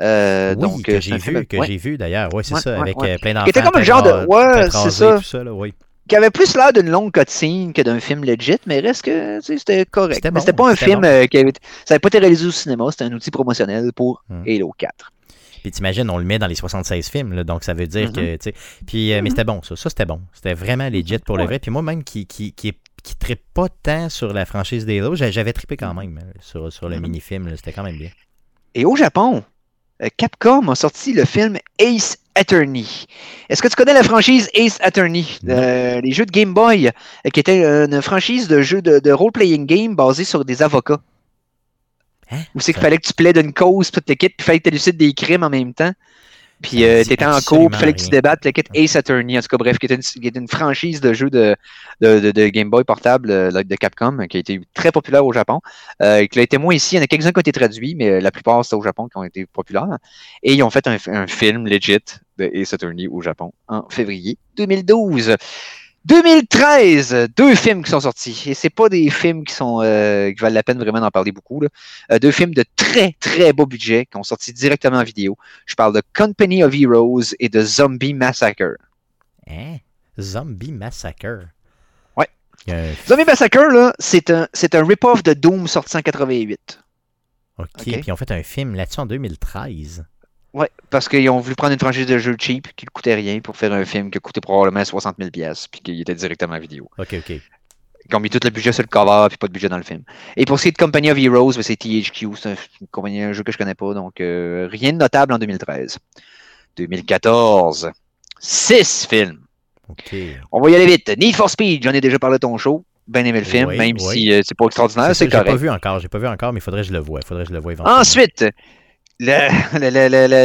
Speaker 2: Euh,
Speaker 1: oui,
Speaker 2: donc,
Speaker 1: que
Speaker 2: euh,
Speaker 1: j'ai vu,
Speaker 2: film-
Speaker 1: que
Speaker 2: ouais,
Speaker 1: j'ai vu d'ailleurs. Oui, c'est
Speaker 2: Ouais,
Speaker 1: ça,
Speaker 2: ouais,
Speaker 1: avec plein d'enfants.
Speaker 2: Qui était comme un genre de- ouais, c'est ça.
Speaker 1: Tout ça là, oui.
Speaker 2: qui avait plus l'air d'une longue cutscene que d'un film legit, mais reste que c'était correct.
Speaker 1: C'était
Speaker 2: Mais
Speaker 1: bon,
Speaker 2: c'était pas un film
Speaker 1: bon.
Speaker 2: qui avait. Ça n'avait pas été réalisé au cinéma, c'était un outil promotionnel pour
Speaker 1: Hmm.
Speaker 2: Halo 4.
Speaker 1: Puis t'imagines, on le met dans les 76 films, là, donc ça veut dire que, tu sais. Puis, euh, mais c'était bon, ça. Ça, c'était bon. C'était vraiment legit pour le vrai. Puis moi-même, qui, qui, qui, est- qui trippe pas tant sur la franchise d'Halo, j'a- j'avais trippé quand même euh, sur, sur le
Speaker 2: Mhm.
Speaker 1: mini-film. C'était quand même bien.
Speaker 2: Et au Japon, euh, Capcom a sorti le film Ace Attorney. Est-ce que tu connais la franchise Ace Attorney? Euh, les jeux de Game Boy, qui était une franchise de jeux de, de role-playing game basée sur des avocats.
Speaker 1: Hein?
Speaker 2: Où c'est qu'il fallait que tu plaides une cause, puis le kit, puis il fallait que tu élucides des crimes en même temps. Puis euh, t'étais en cours, puis il fallait que tu débattes kit Ace Attorney. En tout cas, bref, qui était une, qui était une franchise de jeux de, de, de- de Game Boy portable euh, de Capcom, qui a été très populaire au Japon. Euh, qui l'a été moins ici. Il y en a quelques-uns qui ont été traduits, mais euh, la plupart, c'est au Japon qui ont été populaires. Et ils ont fait un, un film legit de Ace Attorney au Japon en février 2012. 2013, deux films qui sont sortis. Et c'est pas des films qui sont euh, qui valent la peine vraiment d'en parler beaucoup. là. Euh, deux films de très très beau budget qui ont sorti directement en vidéo. Je parle de Company of Heroes et de Zombie Massacre.
Speaker 1: Hein? Zombie Massacre.
Speaker 2: Ouais.
Speaker 1: Un-
Speaker 2: Zombie Massacre, là, c'est un, c'est un rip-off de Doom sorti en 88.
Speaker 1: OK.
Speaker 2: Ok.
Speaker 1: Puis ils ont fait un film là-dessus en 2013.
Speaker 2: Ouais, parce qu'ils ont voulu prendre une franchise de jeux cheap qui ne coûtait rien pour faire un film qui coûtait probablement 60 000 pièces puis qui était directement en vidéo.
Speaker 1: OK, OK.
Speaker 2: Ils ont mis tout le budget sur le cover puis pas de budget dans le film. Et pour ce qui est de Company of Heroes, ben, c'est THQ, c'est un, une compagnie, un jeu que je connais pas, donc euh, rien de notable en 2013. 2014, 6 films.
Speaker 1: OK.
Speaker 2: On va y aller vite. Need for Speed, j'en ai déjà parlé à ton show. Bien aimé le film,
Speaker 1: Oui,
Speaker 2: même
Speaker 1: oui.
Speaker 2: si euh, c'est pas extraordinaire,
Speaker 1: C'est
Speaker 2: c'est
Speaker 1: j'ai pas
Speaker 2: correct.
Speaker 1: vu encore, j'ai pas vu encore, mais il faudrait que je le voie. Il faudrait que je le voie éventuellement.
Speaker 2: Ensuite,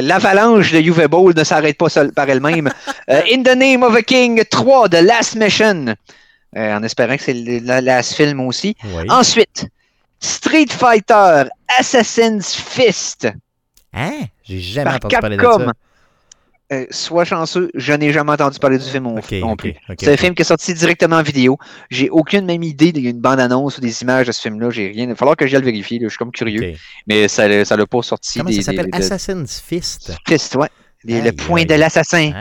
Speaker 2: l'avalanche de Uwe Boll ne s'arrête pas seul par elle-même. Euh, In the Name of a King 3, The Last Mission. Euh, en espérant que c'est le le last film aussi.
Speaker 1: Oui.
Speaker 2: Ensuite, Street Fighter Assassin's Fist
Speaker 1: Hein? J'ai jamais entendu parler de ça.
Speaker 2: Euh, sois chanceux, je n'ai jamais entendu parler du film non,
Speaker 1: Ok,
Speaker 2: non plus. C'est un film qui est sorti directement en vidéo. J'ai aucune même idée d'une bande-annonce ou des images de ce film-là. J'ai rien. Il va falloir que j'aille le vérifier. là. Je suis comme curieux. Mais ça ça l'a pas sorti
Speaker 1: Comment
Speaker 2: des,
Speaker 1: ça s'appelle?
Speaker 2: des-
Speaker 1: Assassin's Fist.
Speaker 2: Fist, ouais.
Speaker 1: Aïe,
Speaker 2: le point
Speaker 1: aïe.
Speaker 2: de l'assassin.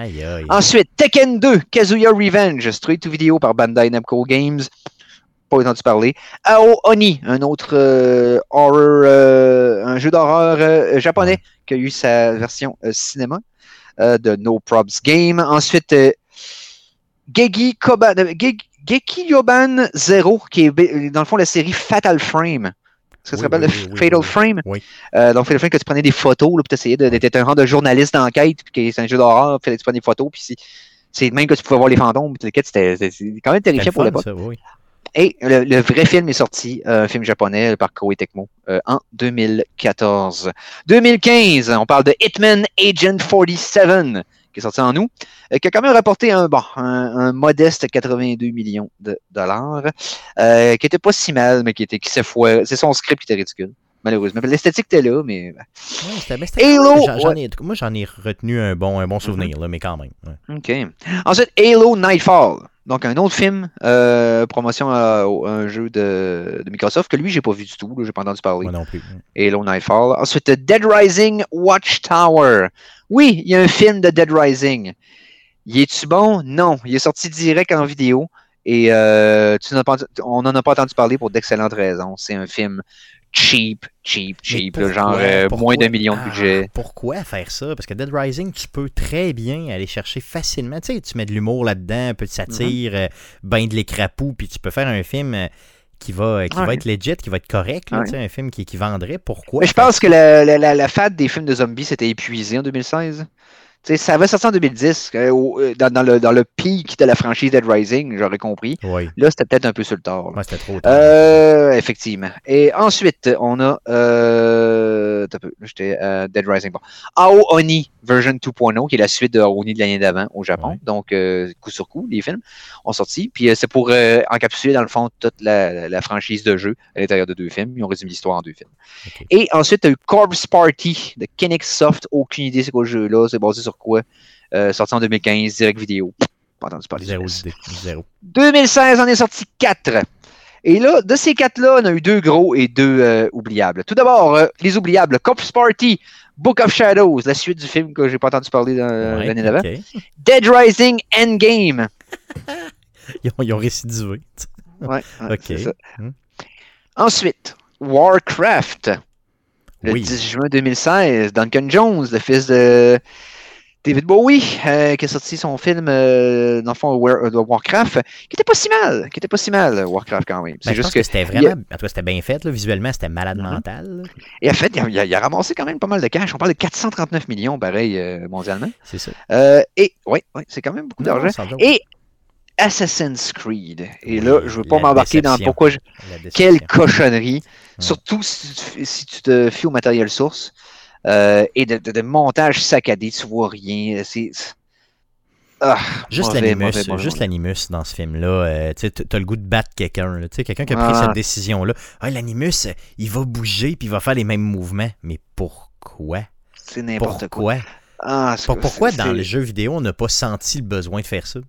Speaker 2: Ensuite, Tekken 2, Kazuya Revenge, straight to vidéo par Bandai Namco Games. Pas entendu parler. Ao Oni, un autre euh, horror, euh, un jeu d'horreur japonais qui a eu sa version cinéma de No Probs Game. Ensuite, euh, Geki Koban, euh, Ge- Geki Yoban Zero, qui est dans le fond la série Fatal Frame. Ça se
Speaker 1: Oui,
Speaker 2: rappelle
Speaker 1: oui,
Speaker 2: de
Speaker 1: oui, oui,
Speaker 2: Fatal. Frame?
Speaker 1: Oui.
Speaker 2: Euh, donc, Fatal Frame, que tu prenais des photos, là, puis tu essayais d'être un genre de journaliste d'enquête, puis que c'est un jeu d'horreur, puis tu prenais des photos, puis c'est- même que tu pouvais voir les fantômes, puis c'était quand même terrifiant pour l'époque. Et le, vrai film est sorti, euh, un film japonais par Koei Tecmo, euh, en 2014. 2015, on parle de Hitman Agent 47, qui est sorti en août, euh, qui a quand même rapporté un, bon, un, modeste 82 millions de dollars, qui était pas si mal, mais qui était qui. C'est son script qui était ridicule, malheureusement. L'esthétique était là, mais
Speaker 1: Ouais,
Speaker 2: Halo,
Speaker 1: j'en-
Speaker 2: ouais.
Speaker 1: moi, j'en ai retenu un bon, un bon souvenir, là, mais quand même. ouais.
Speaker 2: OK. Ensuite, Halo Nightfall. Donc, un autre film, euh, promotion à, un jeu de, de Microsoft que lui, j'ai pas vu du tout. J'ai pas entendu parler.
Speaker 1: Moi non plus.
Speaker 2: Halo Nightfall. Ensuite, Dead Rising Watchtower. Oui, il y a un film de Dead Rising. Il est-tu bon? Non. Il est sorti direct en vidéo. Et euh, tu pas, on n'en a pas entendu parler pour d'excellentes raisons. C'est un film cheap, cheap, cheap. là, genre euh, moins d'un million de
Speaker 1: Ah,
Speaker 2: budget.
Speaker 1: Pourquoi faire ça? Parce que Dead Rising, tu peux très bien aller chercher facilement. Tu sais, tu mets de l'humour là-dedans, un peu de satire,
Speaker 2: Mm-hmm.
Speaker 1: euh, ben de l'écrapou, puis tu peux faire un film euh, qui va, qui va être legit, qui va être correct, là,
Speaker 2: Ouais.
Speaker 1: tu sais, un film qui, qui vendrait. Pourquoi?
Speaker 2: Mais je pense que la, la, la, la fad des films de zombies s'était épuisée en 2016. Tu sais, ça avait sorti en 2010, euh, euh, dans, dans le, dans le pic de la franchise Dead Rising, j'aurais compris.
Speaker 1: Oui,
Speaker 2: Là, c'était peut-être un peu sur le tard.
Speaker 1: moi c'était trop tard.
Speaker 2: Euh, effectivement. Et ensuite, on a. J'étais euh, Dead Rising. Bon. Ao Oni version 2.0, qui est la suite de Ao Oni de l'année d'avant au Japon.
Speaker 1: Ouais.
Speaker 2: Donc, euh, coup sur coup, les films ont sorti. Puis, euh, c'est pour encapsuler, dans le fond, toute la, franchise de jeu à l'intérieur de deux films. Ils ont résumé l'histoire en deux films. Et ensuite, tu as eu Corpse Party de Kinect Soft. Aucune idée c'est quoi le jeu-là. C'est basé sur quoi? Sorti en 2015, direct vidéo. Pas entendu parler.
Speaker 1: Zéro. Zéro.
Speaker 2: 2016, on est sorti 4. Et là, de ces quatre-là, on a eu deux gros et deux euh, oubliables. Tout d'abord, euh, les oubliables. Corpse Party, Book of Shadows, la suite du film que j'ai pas entendu parler euh,
Speaker 1: Ouais,
Speaker 2: l'année d'avant. Dead Rising Endgame.
Speaker 1: Ils ont, ils ont récidivé.
Speaker 2: Ouais, ouais, ça.
Speaker 1: Hmm.
Speaker 2: Ensuite, Warcraft. Le
Speaker 1: Oui.
Speaker 2: 10 juin 2016, Duncan Jones, le fils de David Bowie, euh, qui a sorti son film, euh, dans le fond, War- euh, de Warcraft, qui était pas si mal, qui était pas si mal, Warcraft quand même.
Speaker 1: Ben,
Speaker 2: C'est
Speaker 1: je
Speaker 2: juste que,
Speaker 1: que c'était
Speaker 2: y a-
Speaker 1: vraiment. En tout cas, c'était bien fait. Là. Visuellement, c'était malade
Speaker 2: Mhm.
Speaker 1: mental. là.
Speaker 2: et en fait, il a, il a- il a ramassé quand même pas mal de cash. On parle de 439 millions, pareil, euh, mondialement.
Speaker 1: C'est ça.
Speaker 2: Et, oui, oui, c'est quand même beaucoup d'argent. Et Assassin's Creed. Et là, je veux pas m'embarquer dans pourquoi je. Quelle cochonnerie!
Speaker 1: Ouais.
Speaker 2: Surtout si tu, te- si tu te fies au matériel source euh, et de, de- de montage saccadé, tu vois rien. C'est. Ah,
Speaker 1: Juste l'animus, juste l'animus dans ce film-là, euh, tu t'as le goût de battre quelqu'un, quelqu'un qui a pris
Speaker 2: Ah.
Speaker 1: cette décision-là. Ah, l'animus, il va bouger puis il va faire les mêmes mouvements. Mais pourquoi?
Speaker 2: C'est n'importe quoi.
Speaker 1: Pourquoi?
Speaker 2: Ah,
Speaker 1: pourquoi dans
Speaker 2: c'est-
Speaker 1: le jeu vidéo, on n'a pas senti le besoin de faire ça?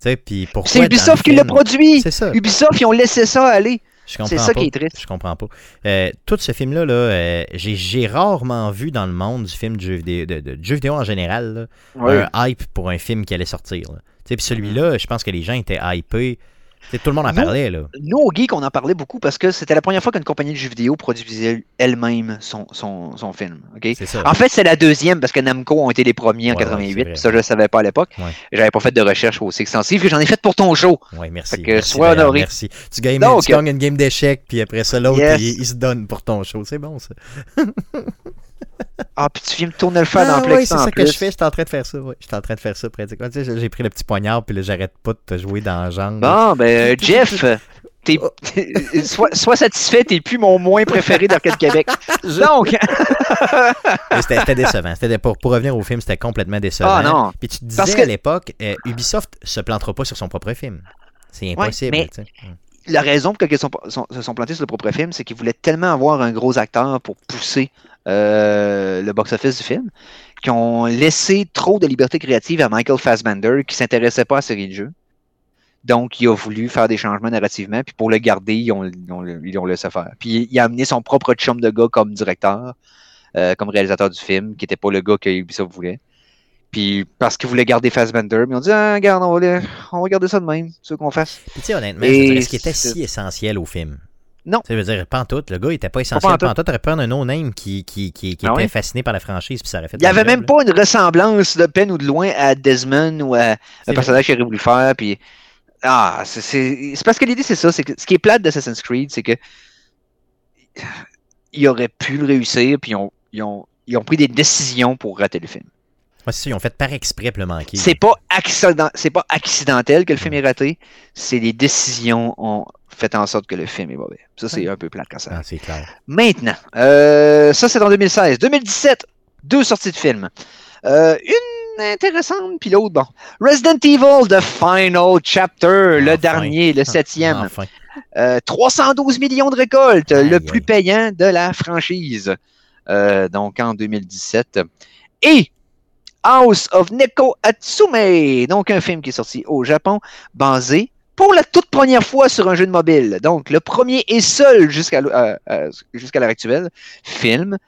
Speaker 2: C'est Ubisoft qui l'a produit!
Speaker 1: C'est ça.
Speaker 2: Ubisoft, ils ont laissé ça aller.
Speaker 1: Je comprends
Speaker 2: C'est ça
Speaker 1: pas.
Speaker 2: qui est triste.
Speaker 1: Je comprends pas. Euh, tout ce film-là, là, euh, j'ai, j'ai rarement vu dans le monde du film du jeu vidéo, de, jeu vidéo en général, là,
Speaker 2: Ouais.
Speaker 1: un hype pour un film qui allait sortir. là. Tu sais, Puis celui-là, je pense que les gens étaient hypés. Tu tout le monde en
Speaker 2: Non.
Speaker 1: parlait. Là.
Speaker 2: Nous, au Geek, on en parlait beaucoup parce que c'était la première fois qu'une compagnie de jeux vidéo produisait elle-même son, son, son film. ok?
Speaker 1: C'est ça.
Speaker 2: En fait, c'est la deuxième parce que Namco ont été les premiers en
Speaker 1: Ouais, ouais,
Speaker 2: 88.
Speaker 1: c'est vrai.
Speaker 2: puis ça, je ne savais pas à l'époque.
Speaker 1: Ouais.
Speaker 2: J'avais pas fait de recherche aussi extensive que j'en ai fait pour ton show.
Speaker 1: Ouais, merci.
Speaker 2: Fait que
Speaker 1: merci,
Speaker 2: sois honoré.
Speaker 1: Merci. Tu gagnes,
Speaker 2: Donc,
Speaker 1: tu gagnes une game d'échecs, puis après ça, l'autre,
Speaker 2: Yes.
Speaker 1: il, il se donne pour ton show. C'est bon, ça.
Speaker 2: Ah, puis tu viens me tourner le dans
Speaker 1: Ah,
Speaker 2: le
Speaker 1: ouais,
Speaker 2: plexus
Speaker 1: c'est
Speaker 2: en
Speaker 1: ça que je fais. J'étais en train de faire ça. En train de faire ça pratiquement. Tu sais, j'ai- pris le petit poignard, puis là, j'arrête pas de te jouer dans la jambe.
Speaker 2: Bon, ben, euh, Jeff, t'es,
Speaker 1: Oh.
Speaker 2: sois, sois satisfait, t'es plus mon moins préféré d'Arcade Québec. Donc,
Speaker 1: C'était décevant. C'était pour, pour revenir au film, c'était complètement décevant.
Speaker 2: Ah, non.
Speaker 1: Puis tu te disais
Speaker 2: Parce que-
Speaker 1: à l'époque, euh, Ubisoft se plantera pas sur son propre film. C'est impossible.
Speaker 2: mais-
Speaker 1: tu sais. Mm.
Speaker 2: la raison pour laquelle ils sont, sont- se sont plantés sur le propre film, c'est qu'ils voulaient tellement avoir un gros acteur pour pousser euh, le box-office du film, qu'ils ont laissé trop de liberté créative à Michael Fassbender, qui s'intéressait pas à la série de jeux. Donc, il a voulu faire des changements narrativement, puis pour le garder, ils ont, ils ont- ils laissé faire. Puis, il a amené son propre chum de gars comme directeur, euh, comme réalisateur du film, qui n'était pas le gars que Ubisoft voulait. Puis parce qu'ils voulaient garder Fassbender, mais on dit ah, regarde, on va, on va garder ça de même, c'est ce qu'on fasse.
Speaker 1: Puis tu sais, honnêtement, est-ce qu'il était si essentiel au film?
Speaker 2: Non.
Speaker 1: Ça veut dire, tout. Le gars, il était pas essentiel. Pas en tout. T'aurais pris un no-name qui, qui, qui, qui ah était fasciné par la franchise, puis ça aurait fait.
Speaker 2: Il n'y avait même pas une ressemblance de peine ou de loin à Desmond ou à un personnage qu'il aurait voulu faire. Puis. Ah, c'est parce que l'idée, c'est ça. C'est ce qui est plate d'Assassin's Creed, c'est que. Ils auraient pu le réussir, puis ils ont, ils ont, ils ont pris des décisions pour rater le film.
Speaker 1: Ouais, c'est ils ont fait par exprès pour le manquer.
Speaker 2: C'est pas, accident... pas accidentel que le film est raté, c'est les décisions ont fait en sorte que le film est mauvais. Ça, c'est un peu plate quand ça.
Speaker 1: Ah, c'est clair.
Speaker 2: Maintenant, euh, ça c'est en 2016. 2017, deux sorties de films. Euh, une intéressante, puis l'autre, bon. Resident Evil, The Final Chapter, le dernier, le septième. Enfin. Euh, 312 millions de récoltes, le plus payant de la franchise. Donc en 2017. Et House of Neko Atsume, donc un film qui est sorti au Japon, basé pour la toute première fois sur un jeu de mobile. Donc le premier et seul jusqu'à euh, euh, jusqu'à l'heure actuelle film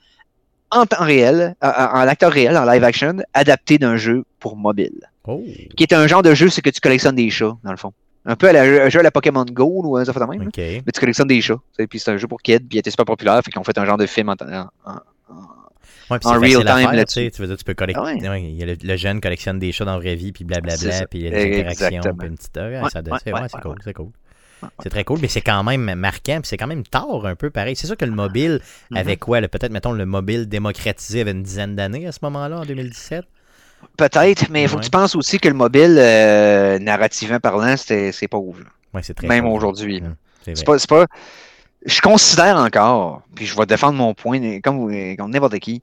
Speaker 2: en temps réel, euh, en acteur réel, en live action, adapté d'un jeu pour mobile.
Speaker 1: Oh.
Speaker 2: Qui est un genre de jeu, c'est que tu collectionnes des chats, dans le fond. Un peu à un jeu à la Pokémon Go ou fait de même. Mais tu collectionnes des chats. Puis c'est un jeu pour kids, puis il était super populaire, fait qu'on fait un genre de film en, en,
Speaker 1: Ouais, en real time. Tu, veux tu peux collecter. Ah a le, jeune collectionne des chats dans la vraie vie, puis blablabla, puis il y a des interactions, puis une petite. Ouais, ça, c'est c'est cool, c'est cool. C'est très cool, mais c'est quand même marquant, puis c'est quand même tard un peu pareil. C'est sûr que le mobile, mm-hmm. avec quoi Peut-être, mettons, le mobile démocratisé avait une dizaine d'années à ce moment-là, en 2017
Speaker 2: Peut-être, mais il faut que tu penses aussi que le mobile, euh, narrativement parlant, c'est pauvre.
Speaker 1: Ouais, c'est très
Speaker 2: Même aujourd'hui. C'est pas, pas. Je considère encore, puis je vais défendre mon point comme, comme n'importe qui,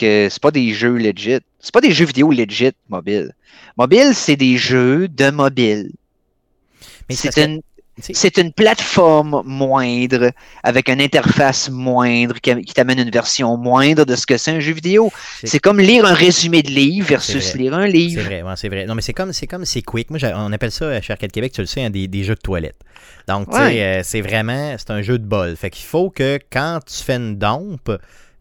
Speaker 2: que c'est pas des jeux legit. C'est pas des jeux vidéo legit mobile. Mobile, c'est des jeux de mobile. C'est une, c'est une plateforme moindre, avec une interface moindre, qui, t'amène une version moindre de ce que c'est un jeu vidéo. C'est comme lire un résumé de livre versus lire un livre.
Speaker 1: C'est vrai, c'est vrai. Non, mais c'est comme c'est comme c'est quick. Moi, on appelle ça chez Arcade Québec, tu le sais, hein, des, des, jeux de toilette. Donc, tu sais, euh, c'est vraiment, c'est un jeu de bol. Fait qu'il faut que quand tu fais une dompe,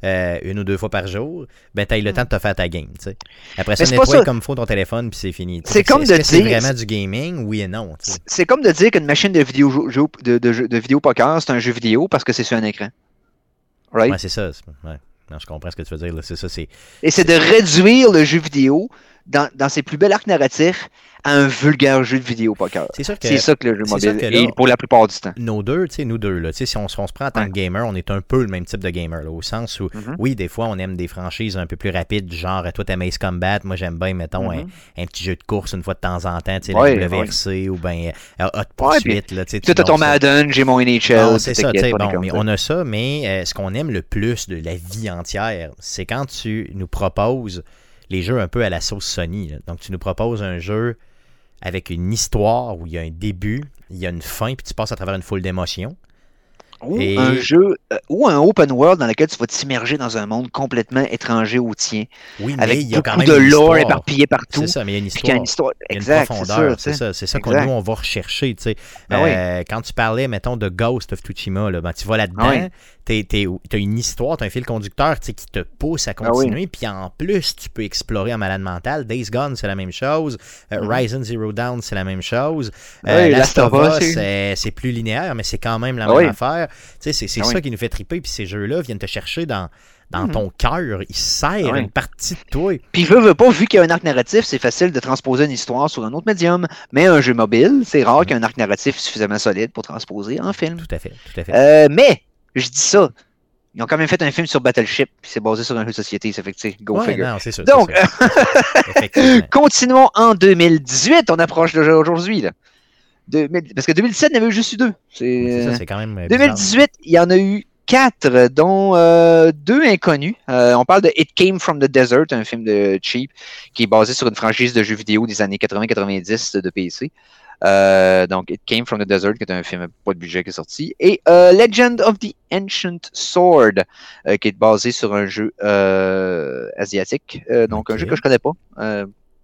Speaker 1: euh, une ou deux fois par jour, ben tu as le temps de te faire ta game. sais. Après ça, nettoie comme faut ton téléphone, puis c'est fini.
Speaker 2: C'est comme de dire.
Speaker 1: C'est vraiment du gaming, oui et non.
Speaker 2: C'est comme de dire qu'une machine de vidéo, de, de, de vidéo poker, c'est un jeu vidéo parce que c'est sur un écran. Right?
Speaker 1: Ouais, c'est ça. Ouais. Non, je comprends ce que tu veux dire. C'est ça,
Speaker 2: Et c'est de réduire le jeu vidéo dans, dans ses plus belles arcs narratifs à un vulgaire jeu de vidéo poker. C'est ça que le jeu mobile est pour la plupart du temps.
Speaker 1: Nos deux, tu sais, nous deux, là, si on, on, se prend en tant que gamer, on est un peu le même type de gamer, là, au sens où, mm-hmm. oui, des fois, on aime des franchises un peu plus rapides, genre, toi, t'aimes Ace Combat, moi, j'aime bien, mettons, mm-hmm. un, petit jeu de course une fois de temps en temps, tu sais, la WRC ou bien euh, Hot Pursuit, là, tu
Speaker 2: as ton Madden, j'ai mon NHL.
Speaker 1: c'est ça, tu sais, bon, mais on a ça, mais euh, ce qu'on aime le plus de la vie entière, c'est quand tu nous proposes les jeux un peu à la sauce Sony. Donc, tu nous proposes un jeu avec une histoire où il y a un début, il y a une fin, puis tu passes à travers une foule d'émotions.
Speaker 2: Ou un jeu, euh, ou un open world dans lequel tu vas t'immerger dans un monde complètement étranger au tien.
Speaker 1: Oui, mais
Speaker 2: avec
Speaker 1: il y a
Speaker 2: quand même de lore éparpillé partout.
Speaker 1: C'est ça, mais il y a une histoire.
Speaker 2: une histoire.
Speaker 1: Exact, C'est ça, c'est ça, qu'on nous on va rechercher. Tu sais. Ben euh, quand tu parlais, mettons, de Ghost of Tsushima, ben, tu vas là-dedans, ah as une histoire, tu as un fil conducteur qui te pousse à ah continuer, puis en plus, tu peux explorer en malade mental. Days Gone, c'est la même chose. Euh. Horizon Zero Down, c'est la même chose.
Speaker 2: Euh, Last of Us,
Speaker 1: c'est plus linéaire, mais c'est quand même la ah même affaire. C'est ça qui nous fait triper, puis ces jeux-là viennent te chercher dans dans mm-hmm. ton cœur, il sert une partie de toi.
Speaker 2: Puis veut, veut pas, vu qu'il y a un arc narratif, c'est facile de transposer une histoire sur un autre médium. Mais un jeu mobile, c'est rare mm-hmm. qu'il y ait un arc narratif suffisamment solide pour transposer en film.
Speaker 1: Tout à fait, tout à fait.
Speaker 2: Euh, mais je dis ça. Ils ont quand même fait un film sur Battleship, puis c'est basé sur un jeu de société, ça fait que, go figure.
Speaker 1: Non, sûr,
Speaker 2: Donc, continuons en 2018, on approche aujourd'hui, là. Parce que 2017, il y en avait eu juste eu deux.
Speaker 1: C'est ça, c'est quand même.
Speaker 2: 2018, il y en a eu quatre, dont euh, deux inconnus. Euh, on parle de It Came from the Desert, un film de Cheap, qui est basé sur une franchise de jeux vidéo des années 80-90 de PC. Euh, donc, It Came from the Desert, qui est un film pas de budget qui est sorti. Et euh, Legend of the Ancient Sword, euh, qui est basé sur un jeu asiatique. donc, un jeu que je connais pas.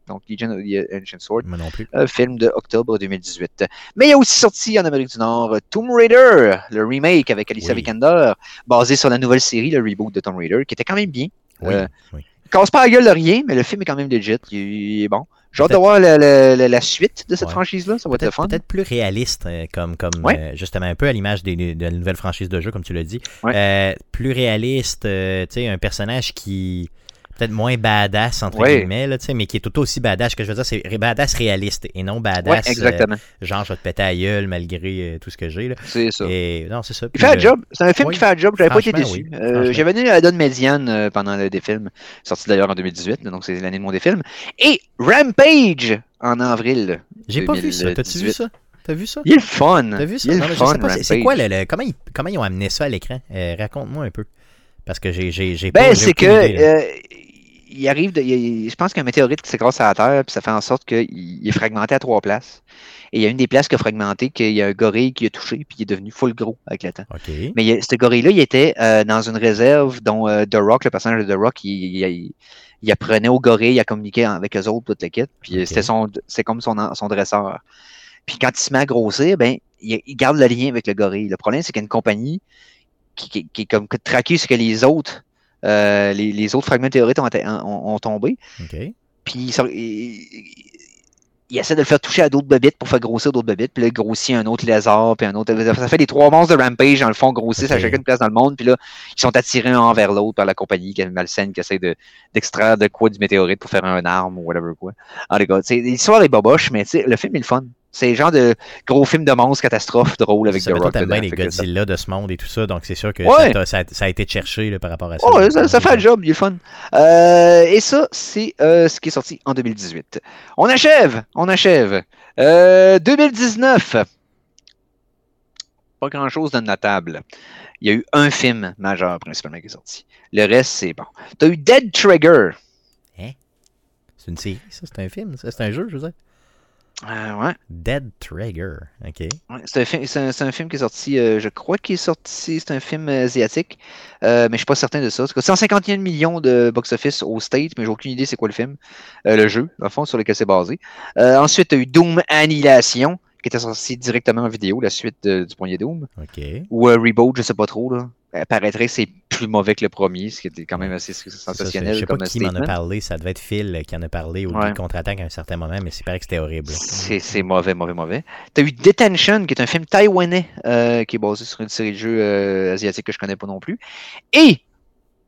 Speaker 2: donc, Legend of the Ancient Sword.
Speaker 1: non plus.
Speaker 2: film de octobre 2018. Mais il y a aussi sorti en Amérique du Nord Tomb Raider, le remake avec Alicia Vikander, basé sur la nouvelle série, le reboot de Tomb Raider, qui était quand même bien.
Speaker 1: Oui, oui
Speaker 2: casse pas la gueule de rien, mais le film est quand même legit. Il, il est bon. J'ai hâte de voir la, la- la- la suite de cette
Speaker 1: Ouais.
Speaker 2: franchise-là. Ça va être fun.
Speaker 1: peut-être plus réaliste, euh, comme, comme
Speaker 2: Ouais.
Speaker 1: euh, justement un peu à l'image de la nouvelle franchise de jeu, comme tu l'as dit.
Speaker 2: Ouais.
Speaker 1: Euh, plus réaliste, tu sais, un personnage qui peut-être moins badass, entre guillemets, là, mais qui est tout aussi badass. Ce que je veux dire, c'est badass réaliste et non badass. euh,
Speaker 2: exactement.
Speaker 1: genre, je vais te péter à gueule malgré euh, tout ce que j'ai. là.
Speaker 2: C'est ça.
Speaker 1: Et non, c'est ça.
Speaker 2: Il fait un
Speaker 1: le-
Speaker 2: job. C'est un film
Speaker 1: oui.
Speaker 2: qui fait un job. J'avais pas été déçu. Euh. J'avais donné la donne médiane pendant le des films, sorti d'ailleurs en 2018, donc c'est l'année de mon défilm. Et Rampage en avril.
Speaker 1: J'ai pas vu ça. T'as-tu vu
Speaker 2: 2018.
Speaker 1: ça? T'as vu ça?
Speaker 2: Il est fun.
Speaker 1: T'as vu ça?
Speaker 2: Il
Speaker 1: Non, je
Speaker 2: fun,
Speaker 1: sais pas, c'est- c'est quoi le, le- comment, ils, comment ils ont amené ça à l'écran? Raconte-moi un peu. Parce que j'ai
Speaker 2: Ben,
Speaker 1: pas- j'ai
Speaker 2: c'est
Speaker 1: aucune
Speaker 2: que il arrive, de, il- je pense qu'il y a un météorite qui s'écrase à la Terre, puis ça fait en sorte qu'il il est fragmenté à trois places. Et il y a une des places qui a fragmenté, qu'il y a un gorille qui a touché, puis il est devenu full gros avec le temps. Mais il ce gorille-là, il était euh, dans une réserve dont euh, The Rock, le personnage de The Rock, il, il- il apprenait aux gorilles à communiquer avec eux autres, toute l'équipe. Puis euh, c'était son, c'est comme son, son dresseur. Puis quand il se met à grossir, ben, il, il garde le lien avec le gorille. Le problème, c'est qu'il y a une compagnie qui, qui- qui est comme traquée sur que les autres, euh, les, les autres fragments théoriques ont, ont- ont tombé. Puis il, essaie de le faire toucher à d'autres bobites pour faire grossir d'autres bobites. Puis là, il grossit un autre lézard, puis un autre. Ça fait les trois monstres de Rampage, dans le fond, grossissent à chacune place dans le monde. Puis là, ils sont attirés un envers l'autre par la compagnie qui est malsaine, qui essaie de- d'extraire de quoi du météorite pour faire un arme ou whatever quoi. En tout cas, l'histoire est boboche, mais le film est le fun. C'est le genre de gros film de monstres catastrophe drôle avec
Speaker 1: ça,
Speaker 2: The Rock.
Speaker 1: t'aimes bien les
Speaker 2: ça-
Speaker 1: Godzilla de ce monde et tout ça, donc c'est sûr que
Speaker 2: Ouais.
Speaker 1: ça, a été cherché là, par rapport à ça.
Speaker 2: Oh, ouais, ça, fait le job, il est fun. Euh, et ça, c'est euh, ce qui est sorti en 2018. On achève, on achève. Euh, 2019. Pas grand-chose de notable. Il y a eu un film majeur principalement qui est sorti. Le reste, c'est bon. Tu as eu Dead Trigger.
Speaker 1: C'est une série, ça, c'est un film, c'est un jeu, je veux dire.
Speaker 2: Euh, ouais.
Speaker 1: Dead Trigger, OK.
Speaker 2: Ouais, c'est un, film- c'est un- c'est un film qui est sorti, euh, je crois qu'il est sorti, c'est un film euh, asiatique, euh, mais je suis pas certain de ça. Cas, 151 millions de box-office au State, mais j'ai aucune idée c'est quoi le film, le jeu, en fond, sur lequel c'est basé. Ensuite, tu as eu Doom Annihilation, qui était sorti directement en vidéo, la suite du premier Doom,
Speaker 1: OK.
Speaker 2: ou Reboot, je sais pas trop. Là. Paraîtrait que c'est plus mauvais que le premier, ce qui était quand même assez
Speaker 1: Ça,
Speaker 2: sensationnel
Speaker 1: je sais pas qui m'en a parlé, ça devait être Phil qui en a parlé au
Speaker 2: Ouais.
Speaker 1: contre-attaque à un certain moment, mais c'est pareil que c'était horrible.
Speaker 2: C'est mauvais, mauvais, mauvais. T'as eu Detention, qui est un film taïwanais euh, qui est basé sur une série de jeux euh, asiatiques que je connais pas non plus. Et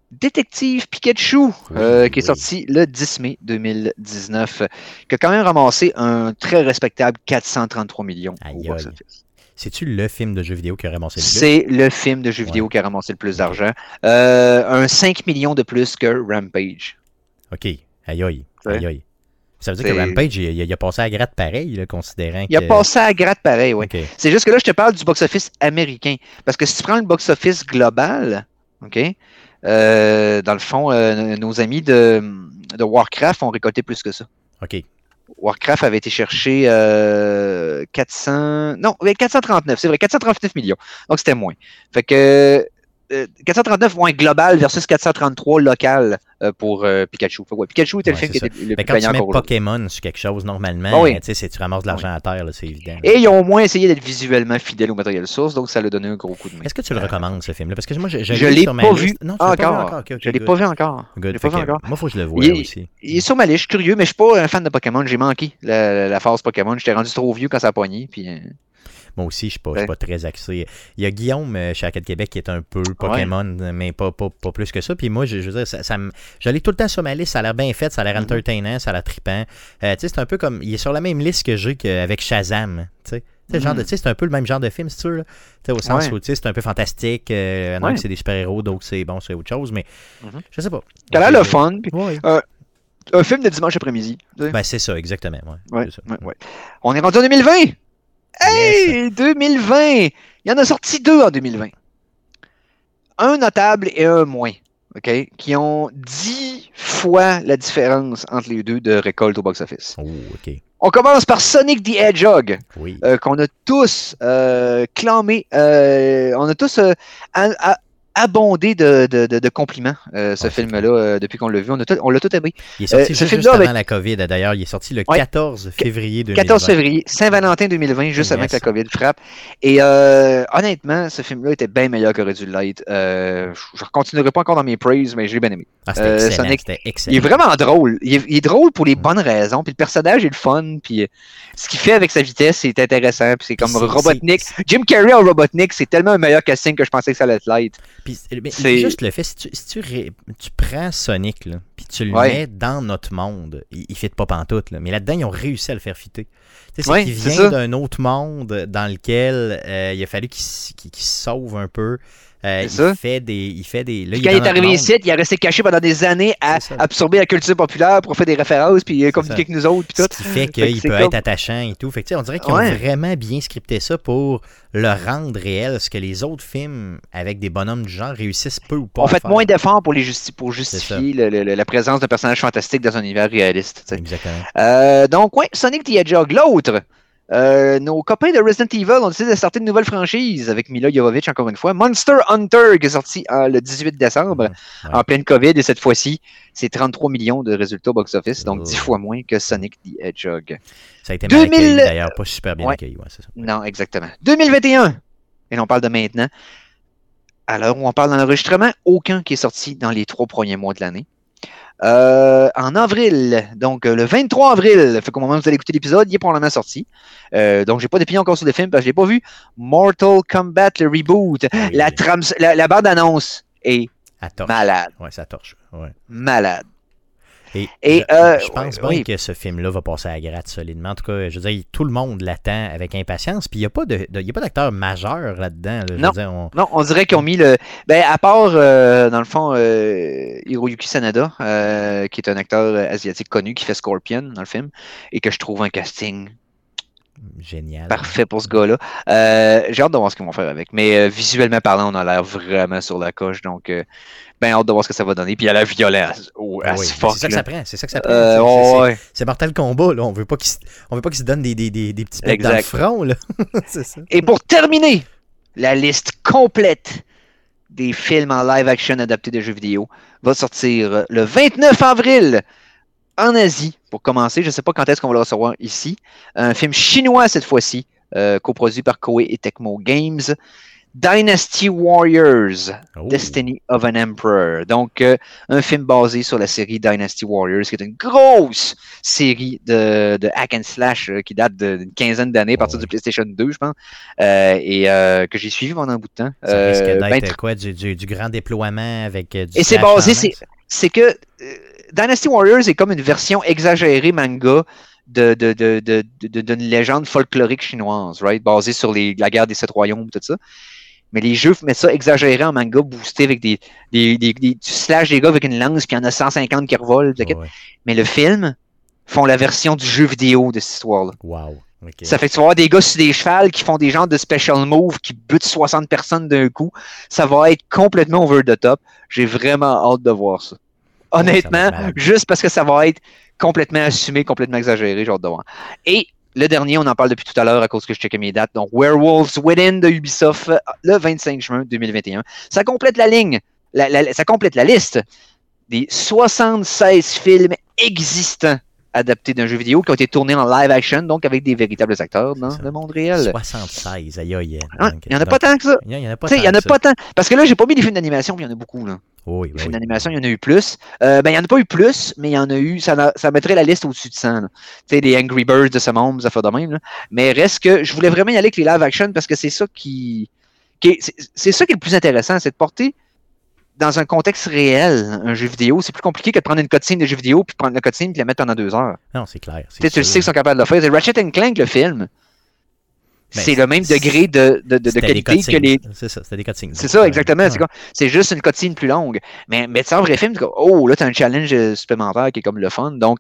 Speaker 2: Détective Pikachu, euh, qui est
Speaker 1: oui.
Speaker 2: sorti le 10 mai 2019, euh, qui a quand même ramassé un très respectable 433 millions
Speaker 1: Aïe,
Speaker 2: au box-office.
Speaker 1: C'est-tu le film de jeu vidéo qui a ramassé le plus?
Speaker 2: C'est le film de jeu vidéo
Speaker 1: Ouais.
Speaker 2: qui a ramassé le plus d'argent. Euh, un 5 millions de plus que Rampage.
Speaker 1: OK. Aïe aïe. Aïe aïe. Ça veut dire que Rampage, il, a passé à gratte pareil, là, considérant
Speaker 2: Il a passé à gratte pareil, oui. C'est juste que là, je te parle du box-office américain. Parce que si tu prends le box-office global, OK, euh, dans le fond, euh, nos amis de, de Warcraft ont récolté plus que ça.
Speaker 1: OK.
Speaker 2: Warcraft avait été chercher euh, 400... Non, ouais, 439, c'est vrai, 439 millions. Donc, c'était moins. Fait que euh, 439 moins global versus 433 local euh, pour euh, Pikachu. Fait que, ouais, Pikachu était le film qui était le
Speaker 1: Mais
Speaker 2: plus
Speaker 1: quand tu mets. Pokémon sur quelque chose, normalement,
Speaker 2: Ah oui.
Speaker 1: tu ramasses de l'argent à terre, c'est évident.
Speaker 2: Et ils ont au moins essayé d'être visuellement fidèles au matériel source, donc ça leur a donné un gros coup de main.
Speaker 1: Est-ce que tu le
Speaker 2: Euh,
Speaker 1: recommandes, ce film-là? Parce que moi, je, je,
Speaker 2: je
Speaker 1: l'ai
Speaker 2: pas vu
Speaker 1: pas
Speaker 2: encore. Je l'ai pas vu encore.
Speaker 1: Good.
Speaker 2: Je pas vu encore.
Speaker 1: Moi, il faut que je le voie
Speaker 2: Il
Speaker 1: aussi.
Speaker 2: Il est sur ma liste, je suis curieux, mais je suis pas un fan de Pokémon. J'ai manqué la, la phase Pokémon. J'étais rendu trop vieux quand ça a. Puis, euh,
Speaker 1: Moi aussi, je je suis pas très axé. Il y a Guillaume euh, chez Arcade Québec qui est un peu Pokémon, mais pas, pas, pas plus que ça. Puis moi, je, je veux dire, ça, l'ai tout le temps sur ma liste. Ça a l'air bien fait, ça a l'air
Speaker 2: Mhm.
Speaker 1: entertainant, ça a l'air trippant. Euh, tu sais, c'est un peu comme. Il est sur la même liste que j'ai qu'avec Shazam. Tu sais.
Speaker 2: Mhm.
Speaker 1: c'est un peu le même genre de film. Tu sais, au sens
Speaker 2: Ouais.
Speaker 1: où tu sais, c'est un peu fantastique. Euh,
Speaker 2: Ouais.
Speaker 1: c'est des super-héros, d'autres c'est bon, c'est autre chose, mais
Speaker 2: Mhm.
Speaker 1: je sais pas.
Speaker 2: T'as l'air le fun.
Speaker 1: Ouais.
Speaker 2: un film de dimanche après-midi.
Speaker 1: Ben, c'est ça, exactement. C'est ça.
Speaker 2: On est rendu en 2020. Hey, 2020! Il y en a sorti deux en 2020. Un notable et un moins. OK? Qui ont dix fois la différence entre les deux de récolte au box-office.
Speaker 1: Oh, ok.
Speaker 2: On commence par Sonic the Hedgehog.
Speaker 1: Oui.
Speaker 2: euh, qu'on a tous euh, clamé, euh, on a tous abondé de, de, de, de compliments, euh, ce
Speaker 1: c'est
Speaker 2: film-là, euh, depuis qu'on l'a vu. On, a tout- on l'a tout aimé.
Speaker 1: Il est sorti
Speaker 2: Euh, ce
Speaker 1: juste, juste
Speaker 2: avec-
Speaker 1: avant la COVID, d'ailleurs. Il est sorti le
Speaker 2: Ouais.
Speaker 1: 14 février 2020.
Speaker 2: 14 février, Saint-Valentin 2020, juste avant que la COVID frappe. Et honnêtement, ce film-là était bien meilleur qu'aurait dû l'être. Je ne continuerai pas encore dans mes praises, mais j'ai bien aimé.
Speaker 1: Ah, c'était excellent. C'était
Speaker 2: Il
Speaker 1: excellent.
Speaker 2: est vraiment drôle. Il est, il est drôle pour les
Speaker 1: Mm.
Speaker 2: bonnes raisons. Puis le personnage est le fun. Puis ce qu'il fait avec sa vitesse, c'est intéressant. Puis c'est comme Robotnik. Jim Carrey en Robotnik, c'est tellement un meilleur casting que je pensais que ça allait l'être.
Speaker 1: Puis, mais
Speaker 2: C'est-
Speaker 1: juste le fait, si tu, si tu, ré- tu prends Sonic, là, puis tu le
Speaker 2: Ouais.
Speaker 1: mets dans notre monde, il, il fit pas pantoute, là, mais là-dedans, ils ont réussi à le faire fitter. Tu sais,
Speaker 2: Ouais, c'est
Speaker 1: vient d'un autre monde dans lequel euh, il a fallu qu'il se sauve un peu. Euh, il
Speaker 2: ça.
Speaker 1: fait des. Il fait des là,
Speaker 2: Puis
Speaker 1: il
Speaker 2: quand il est arrivé ici, il a resté caché pendant des années à absorber la culture populaire pour faire des références puis euh, communiquer avec nous autres. Puis
Speaker 1: Ce
Speaker 2: tout.
Speaker 1: qui fait qu'il peut
Speaker 2: comme-
Speaker 1: être attachant et tout. Fait que, on dirait qu'ils
Speaker 2: Ouais.
Speaker 1: ont vraiment bien scripté ça pour le rendre réel, ce que les autres films avec des bonhommes du genre réussissent peu ou pas.
Speaker 2: On fait
Speaker 1: faire.
Speaker 2: moins d'efforts pour, les justi- pour
Speaker 1: ça.
Speaker 2: justifier le- le- le- la présence d'un personnage fantastique dans un univers réaliste.
Speaker 1: Exactement.
Speaker 2: Euh, donc, ouais, Sonic the Hedgehog. L'autre, euh, nos copains de Resident Evil ont décidé de starter une nouvelle franchise avec Mila Jovovich, encore une fois. Monster Hunter, qui est sorti euh, le 18 décembre,
Speaker 1: Ouais.
Speaker 2: en pleine COVID, et cette fois-ci, c'est 33 millions de résultats au box-office, donc
Speaker 1: Oh.
Speaker 2: 10 fois moins que Sonic the Hedgehog.
Speaker 1: Ça a été mal
Speaker 2: 2000
Speaker 1: accueilli, d'ailleurs, pas super bien
Speaker 2: Ouais.
Speaker 1: accueilli, ouais, ça.
Speaker 2: Non, exactement. 2021, et l'on parle de maintenant. À l'heure où on parle d'enregistrement, aucun qui est sorti dans les trois premiers mois de l'année. Euh, en avril, donc euh, le 23 avril, fait qu'au moment où vous allez écouter l'épisode, il est probablement sorti. Euh, donc j'ai pas d'opinion encore sur le film parce que je l'ai pas vu. Mortal Kombat, le reboot.
Speaker 1: Oui,
Speaker 2: La, trame, la, la bande-annonce est malade.
Speaker 1: Ouais, ça torche. Ouais.
Speaker 2: Malade.
Speaker 1: Et,
Speaker 2: Et,
Speaker 1: je,
Speaker 2: euh,
Speaker 1: je pense bien
Speaker 2: oui.
Speaker 1: que ce film-là va passer à la gratte solidement. En tout cas, je veux dire, tout le monde l'attend avec impatience. Puis il n'y a pas de, de- il y a pas d'acteur majeur là-dedans. là.
Speaker 2: Non.
Speaker 1: dire, on-
Speaker 2: Non, on dirait qu'ils ont mis le. Ben, à part, euh, dans le fond, euh, Hiroyuki Sanada, qui est un acteur asiatique connu qui fait Scorpion dans le film, et que je trouve un casting
Speaker 1: Génial.
Speaker 2: parfait pour ce gars-là. Euh, J'ai hâte de voir ce qu'ils vont faire avec. Mais euh, visuellement parlant, on a l'air vraiment sur la coche, donc euh, ben hâte de voir ce que ça va donner. Puis il a l'air violent as, oh,
Speaker 1: Ah oui, c'est ça que ça prend. C'est ça que ça prend.
Speaker 2: Euh,
Speaker 1: C'est-
Speaker 2: ouais,
Speaker 1: Mortal Kombat, là. On veut pas qu'il se, on veut pas qu'il se donne des, des, des, des petits becs dans le front, là. c'est ça.
Speaker 2: Et pour terminer, la liste complète des films en live action adaptés de jeux vidéo va sortir le 29 avril en Asie. Pour commencer, je ne sais pas quand est-ce qu'on va le recevoir ici. Un film chinois cette fois-ci, euh, coproduit par Koei et Tecmo Games. Dynasty Warriors,
Speaker 1: Oh.
Speaker 2: Destiny of an Emperor. Donc, euh, un film basé sur la série Dynasty Warriors, qui est une grosse série de, de hack and slash euh, qui date de- d'une quinzaine d'années à partir du PlayStation 2, je pense, euh, et que j'ai suivi pendant un bout de temps.
Speaker 1: Ça risque d'être
Speaker 2: ben,
Speaker 1: quoi, du, du, du grand déploiement avec du
Speaker 2: Et c'est basé, c'est- que Dynasty Warriors est comme une version exagérée manga de, de, de, de, de- d'une légende folklorique chinoise, right? Basée sur les, la guerre des sept royaumes, tout ça. Mais les jeux mettent ça exagéré en manga, boosté avec des, des, des, des- tu slashes des gars avec une lance, puis il y en a 150 qui revolent.
Speaker 1: Ouais.
Speaker 2: Mais le film font la version du jeu vidéo de cette histoire-là.
Speaker 1: Wow.
Speaker 2: Ça fait que tu vas avoir des gars sur des chevals qui font des genres de special moves, qui butent 60 personnes d'un coup. Ça va être complètement over the top. J'ai vraiment hâte de voir ça.
Speaker 1: Va
Speaker 2: Honnêtement, juste parce que ça va être complètement assumé, complètement exagéré, hâte de voir. Et le dernier, on en parle depuis tout à l'heure à cause que je checkais mes dates. Donc, Werewolves Within de Ubisoft, le 25 juin 2021. Ça complète la ligne, la- la- ça complète la liste des 76 films existants adaptés d'un jeu vidéo qui ont été tournés en live action, donc avec des véritables acteurs dans le monde réel.
Speaker 1: 76, aïe aïe. Donc,
Speaker 2: Il n'y en a pas tant que ça.
Speaker 1: Il y en a pas tant
Speaker 2: n'y en a pas tant. Parce que là, j'ai pas mis les films d'animation, puis il y en a beaucoup. Là.
Speaker 1: Oui,
Speaker 2: films
Speaker 1: oui.
Speaker 2: d'animation, il y en a eu plus. Euh, ben, il n'y en a pas eu plus, mais il y en a eu. Ça, ça mettrait la liste au-dessus de 100. là. Tu sais, les Angry Birds de ce monde, ça fait de même. là. Mais reste que je voulais vraiment y aller avec les live action parce que c'est ça qui. qui est- c'est- c'est ça qui est le plus intéressant, c'est de porter dans un contexte réel un jeu vidéo. C'est plus compliqué que de prendre une cutscene de jeu vidéo puis prendre la cutscene puis la mettre pendant deux heures.
Speaker 1: Non, c'est clair.
Speaker 2: Tu sais, tu le sais qu'ils sont capables de le faire. C'est Ratchet and Clank, le film.
Speaker 1: Ben,
Speaker 2: c'est le même degré de, de, de- de
Speaker 1: C'était des
Speaker 2: qualité que les,
Speaker 1: C'est ça, c'était des cutscenes.
Speaker 2: c'est ça, exactement.
Speaker 1: Ouais.
Speaker 2: C'est juste une cutscene plus longue. Mais, mais tu sais, en vrai film, oh, là, tu as un challenge euh, supplémentaire qui est comme le fun. Donc,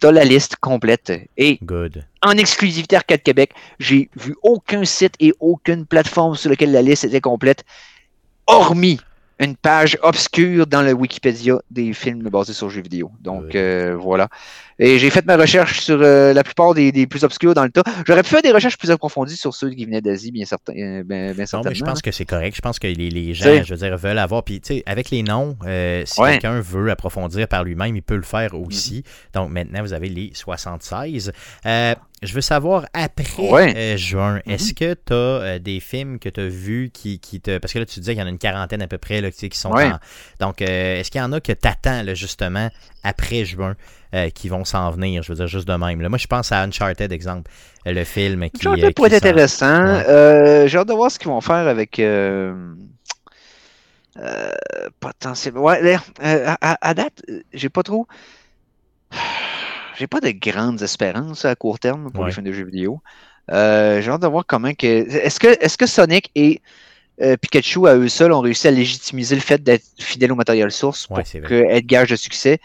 Speaker 2: tu as la liste complète. Et
Speaker 1: Good.
Speaker 2: en exclusivité Arcade Québec, j'ai vu aucun site et aucune plateforme sur laquelle la liste était complète, hormis une page obscure dans le Wikipédia des films basés sur jeux vidéo. Donc
Speaker 1: Oui.
Speaker 2: euh, voilà. Et j'ai fait ma recherche sur euh, la plupart des, des plus obscurs dans le tas. J'aurais pu faire des recherches plus approfondies sur ceux qui venaient d'Asie, bien, certain, euh,
Speaker 1: Non,
Speaker 2: certainement.
Speaker 1: mais je pense que c'est correct. Je pense que les, les gens, je veux dire, veulent avoir. Puis, tu sais, avec les noms, euh, si
Speaker 2: Ouais.
Speaker 1: quelqu'un veut approfondir par lui-même, il peut le faire aussi.
Speaker 2: Mm-hmm.
Speaker 1: Donc, maintenant, vous avez les 76. Euh, je veux savoir, après
Speaker 2: Ouais.
Speaker 1: euh, juin,
Speaker 2: Mhm.
Speaker 1: est-ce que tu as des films que tu as vus qui, qui te. Parce que là, tu disais qu'il y en a une quarantaine à peu près là, qui sont
Speaker 2: Ouais.
Speaker 1: en. Donc, euh, est-ce qu'il y en a que tu attends, justement, après juin, euh, qui vont s'en venir, je veux dire, juste de même. Là, moi, je pense à Uncharted, exemple, euh, le film qui.
Speaker 2: Uncharted
Speaker 1: euh,
Speaker 2: pourrait être intéressant.
Speaker 1: Ouais.
Speaker 2: Euh, j'ai hâte de voir ce qu'ils vont faire avec. Euh, euh, potentiellement. Ouais, euh, à, à- à date, euh, j'ai pas trop. J'ai pas de grandes espérances à court terme pour
Speaker 1: Ouais.
Speaker 2: les films de jeux vidéo. Euh, j'ai hâte de voir comment que. Est-ce que, est-ce que Sonic et euh, Pikachu à eux seuls ont réussi à légitimiser le fait d'être fidèles au matériel source pour
Speaker 1: Ouais,
Speaker 2: gage de succès?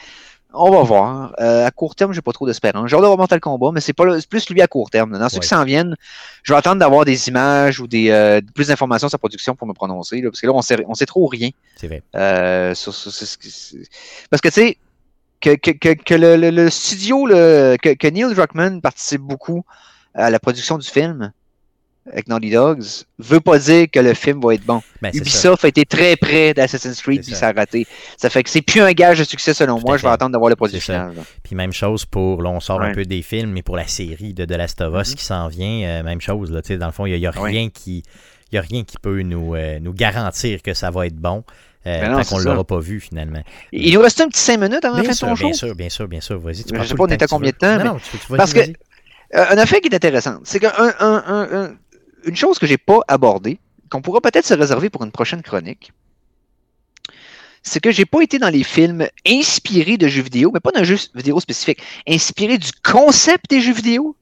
Speaker 2: On va voir. Euh, à court terme, j'ai pas trop d'espérance. J'ai hâte de voir Mortal Kombat, mais c'est pas le- plus lui à court terme. Dans ceux
Speaker 1: Ouais.
Speaker 2: qui s'en viennent, je vais attendre d'avoir des images ou des euh, plus d'informations sur sa production pour me prononcer. là, parce que là, on sait, on sait trop rien.
Speaker 1: C'est vrai.
Speaker 2: Euh, sur- sur- sur parce que tu sais, que, que, que, que le, le- le studio, le, que, Neil Druckmann participe beaucoup à la production du film avec Naughty Dogs, veut pas dire que le film va être bon.
Speaker 1: Ben, ça.
Speaker 2: Ubisoft a été très près d'Assassin's Creed puis
Speaker 1: ça.
Speaker 2: a raté. Ça fait que c'est plus un gage de succès selon
Speaker 1: Tout
Speaker 2: moi. Je vais attendre d'avoir le produit final.
Speaker 1: Puis même chose pour, là on sort un peu des films, mais pour la série de The Last of Us
Speaker 2: Mhm.
Speaker 1: qui s'en vient, euh, même chose. Là, dans le fond, il n'y a,
Speaker 2: Ouais.
Speaker 1: rien qui... Y a rien qui peut nous, euh, nous garantir que ça va être bon euh,
Speaker 2: Ben non,
Speaker 1: tant qu'on ne l'aura pas vu finalement.
Speaker 2: Il nous reste un petit 5 minutes avant la
Speaker 1: Bien
Speaker 2: fin de ton
Speaker 1: bien
Speaker 2: show?
Speaker 1: sûr, bien sûr, bien sûr. Vas-y, tu
Speaker 2: Je
Speaker 1: prends
Speaker 2: sais pas, on est à combien de temps,
Speaker 1: Non,
Speaker 2: mais-
Speaker 1: non, tu, tu vas-y,
Speaker 2: Parce que-. Euh, affaire qui est intéressante, c'est qu'une une chose que j'ai pas abordée, qu'on pourra peut-être se réserver pour une prochaine chronique, c'est que j'ai pas été dans les films inspirés de jeux vidéo, mais pas d'un jeu vidéo spécifique, inspirés du concept des jeux vidéo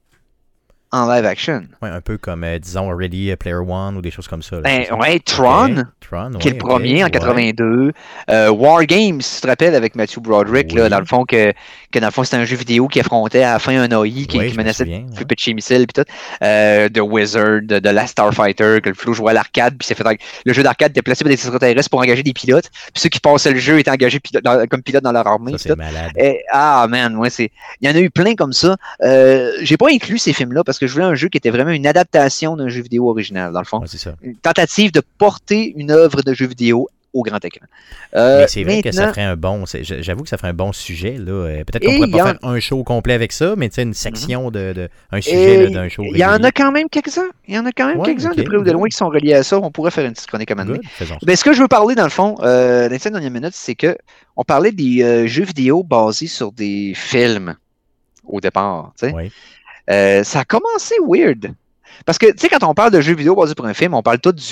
Speaker 2: en live action.
Speaker 1: Ouais, un peu comme, euh, disons, Ready Player One ou des choses comme ça. là,
Speaker 2: Ben, ouais, Tron,
Speaker 1: Tron,
Speaker 2: qui est le premier en
Speaker 1: ouais.
Speaker 2: 82. Euh, War Games, si tu te rappelles, avec Matthew Broderick, là, dans le fond, que, que dans le fond, c'était un jeu vidéo qui affrontait à la fin un AI qui,
Speaker 1: Oui,
Speaker 2: qui menaçait de chez missiles puis tout. Euh, The Wizard, de, de Last Starfighter, que le flou jouait à l'arcade, puis c'est fait le jeu d'arcade était placé par des extraterrestres pour engager des pilotes. Puis ceux qui passaient le jeu étaient engagés pilote- dans- comme pilotes dans leur armée.
Speaker 1: Ça, malade.
Speaker 2: Ah man, ouais, c'est. Il y en a eu plein comme ça. Euh, j'ai pas inclus ces films-là parce que je voulais un jeu qui était vraiment une adaptation d'un jeu vidéo original, dans le fond.
Speaker 1: Ouais, c'est ça.
Speaker 2: Une tentative de porter une œuvre de jeu vidéo au grand écran. Euh,
Speaker 1: Mais c'est vrai que ça ferait un bon. J'avoue que ça ferait un bon sujet. là. Euh, Peut-être qu'on
Speaker 2: Et
Speaker 1: pourrait pas
Speaker 2: en-
Speaker 1: faire un show complet avec ça, mais tu sais, une section de, de- un sujet là,
Speaker 2: Et
Speaker 1: d'un show.
Speaker 2: Il y en a quand même quelques-uns. Il y en a quand même
Speaker 1: Ouais,
Speaker 2: quelques-uns de près ou de loin qui sont reliés à ça. On pourrait faire une petite chronique à.
Speaker 1: Good.
Speaker 2: Ben, ce que je veux parler, dans le fond, euh, dans les dernières minutes, c'est que on parlait des euh, jeux vidéo basés sur des films au départ.
Speaker 1: Ouais.
Speaker 2: Euh, ça a commencé weird. Parce que, tu sais, quand on parle de jeux vidéo basés sur un film, on parle tout du.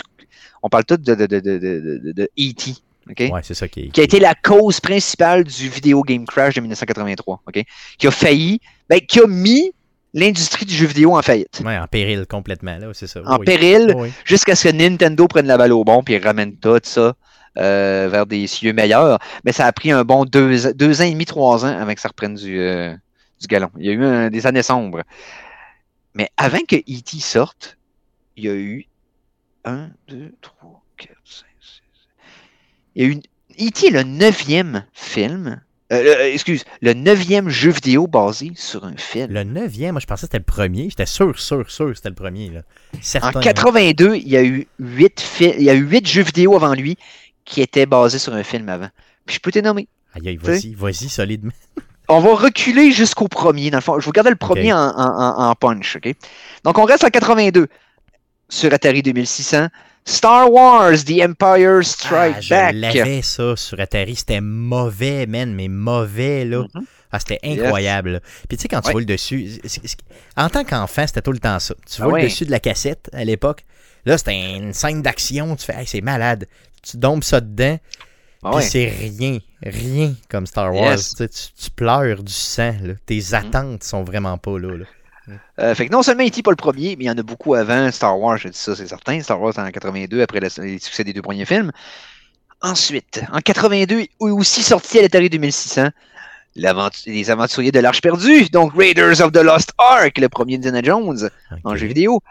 Speaker 2: On parle tout de, de, de, de, de, E.T. OK?
Speaker 1: Ouais, c'est ça qui est.
Speaker 2: qui a été la cause principale du Video Game Crash de 1983, OK? Qui a failli, ben, qui a mis l'industrie du jeu vidéo en faillite,
Speaker 1: Ouais, en péril complètement, là, c'est ça.
Speaker 2: en
Speaker 1: Oui.
Speaker 2: péril,
Speaker 1: Oui.
Speaker 2: jusqu'à ce que Nintendo prenne la balle au bon puis ramène tout ça euh, vers des cieux meilleurs. Mais ça a pris un bon deux, deux ans et demi, trois ans avant que ça reprenne du, euh, du galon. Il y a eu un- des années sombres. Mais avant que E.T. sorte, il y a eu un, deux, trois, quatre, cinq, six. Il y a eu E.T. est le neuvième film. euh, euh, excuse, le neuvième jeu vidéo basé sur un film.
Speaker 1: Le neuvième, moi je pensais que c'était le premier. J'étais sûr, sûr, sûr que c'était le premier. Là.
Speaker 2: En
Speaker 1: Certain.
Speaker 2: 82, il y a eu huit fi- il y a eu huit jeux vidéo avant lui qui étaient basés sur un film avant. Puis je peux te nommer.
Speaker 1: Aïe, aïe, vas-y, vas-y, solidement.
Speaker 2: On va reculer jusqu'au premier, dans le fond. Je vous gardais le premier en, en- en- en punch, OK? Donc, on reste en 82 sur Atari 2600. Star Wars, The Empire Strike
Speaker 1: Ah, je
Speaker 2: Back.
Speaker 1: l'avais ça sur Atari. C'était mauvais, man, mais mauvais, là.
Speaker 2: Mhm.
Speaker 1: Ah, c'était incroyable. Puis tu sais, quand tu
Speaker 2: Ouais.
Speaker 1: vois le dessus, en tant qu'enfant, c'était tout le temps ça. Tu
Speaker 2: Ah
Speaker 1: vois
Speaker 2: ouais.
Speaker 1: le dessus de la cassette à l'époque. Là, c'était une scène d'action. Tu fais, hey, c'est malade. Tu dompes ça dedans.
Speaker 2: Ah ouais.
Speaker 1: c'est rien, rien comme Star Wars.
Speaker 2: Yes.
Speaker 1: Tu, pleures du sang. là. Tes attentes sont vraiment pas là. là.
Speaker 2: Euh, fait que non seulement E.T. pas le premier, mais il y en a beaucoup avant Star Wars, je dis ça, c'est certain. Star Wars en 82, après le, les succès des deux premiers films. Ensuite, en 82, est aussi sorti à l'Atari 2600, les aventuriers de l'Arche perdue, donc Raiders of the Lost Ark, le premier Indiana Jones en jeu vidéo.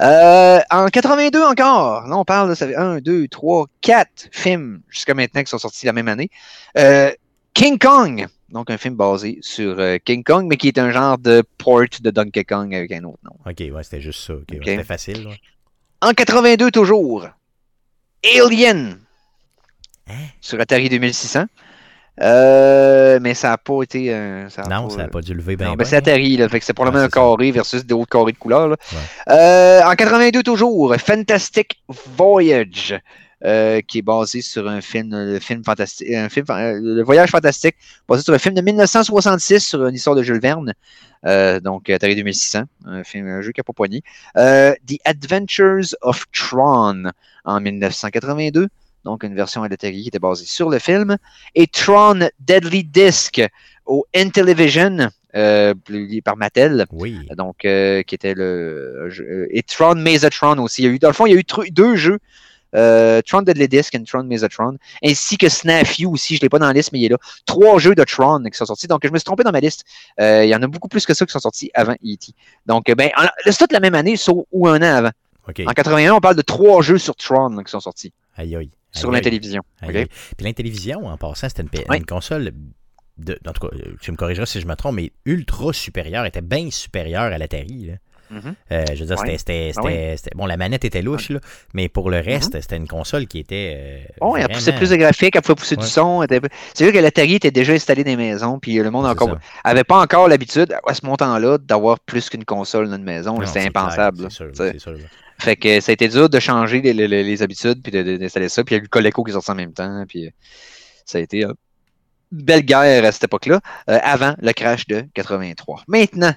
Speaker 2: Euh, en 82 encore, là on parle, de ça fait 1, 2, 3, 4 films jusqu'à maintenant qui sont sortis la même année. Euh, King Kong, donc un film basé sur euh, King Kong, mais qui est un genre de port de Donkey Kong avec un autre nom.
Speaker 1: Ok, ouais, c'était juste ça. C'était facile.
Speaker 2: En 82 toujours, Alien, hein? sur Atari 2600. Euh, mais ça n'a pas été.
Speaker 1: Euh, non, ça n'a pas dû lever bien. Non,
Speaker 2: mais c'est Atari, là, fait que c'est probablement un carré versus d'autres carrés de couleur. Euh, en 82 toujours, Fantastic Voyage. qui est basé sur un film, le film fantastique, un film, le voyage fantastique, basé sur un film de 1966 sur une histoire de Jules Verne, donc Atari 2600, un film, un jeu qui n'a pas poigné. The Adventures of Tron en 1982 donc une version à qui était basée sur le film, et Tron Deadly Disc au Intellivision, euh, par Mattel.
Speaker 1: Oui.
Speaker 2: Donc, euh, qui était le. et Tron Mesotron aussi. Il y a eu, dans le fond, il y a eu deux jeux. Euh, Tron Deadly Disc et Tron Mesotron, ainsi que Snafu aussi, je ne l'ai pas dans la liste, mais il est là. Trois jeux de Tron qui sont sortis, donc je me suis trompé dans ma liste. il y en a beaucoup plus que ça qui sont sortis avant E.T. Donc, ben, c'est toute la même année, sauf ou un an avant. En 81, on parle de trois jeux sur Tron qui sont sortis.
Speaker 1: Aïe aïe
Speaker 2: sur l'Intellivision. Puis
Speaker 1: l'Intellivision, en passant, c'était une, console, de, en tout cas, tu me corrigeras si je me trompe, mais ultra supérieure, était bien supérieure à l'Atari. Mm-hmm. Euh, je veux dire, c'était, ah Bon, la manette était louche, là, mais pour le reste, mm-hmm. c'était une console qui était. Euh,
Speaker 2: oh, elle poussait plus de graphiques, elle pouvait pousser du son. C'est vrai que l'Atari était déjà installé dans les maisons, puis le monde encore avait pas encore l'habitude, à ce montant-là, d'avoir plus qu'une console dans une maison. C'était impensable. C'est sûr. Fait que ça a été dur de changer les, habitudes puis d'installer ça. Puis il y a eu le Coleco qui est sorti en même temps. Puis ça a été une belle guerre à cette époque-là, euh, avant le crash de 83. Maintenant,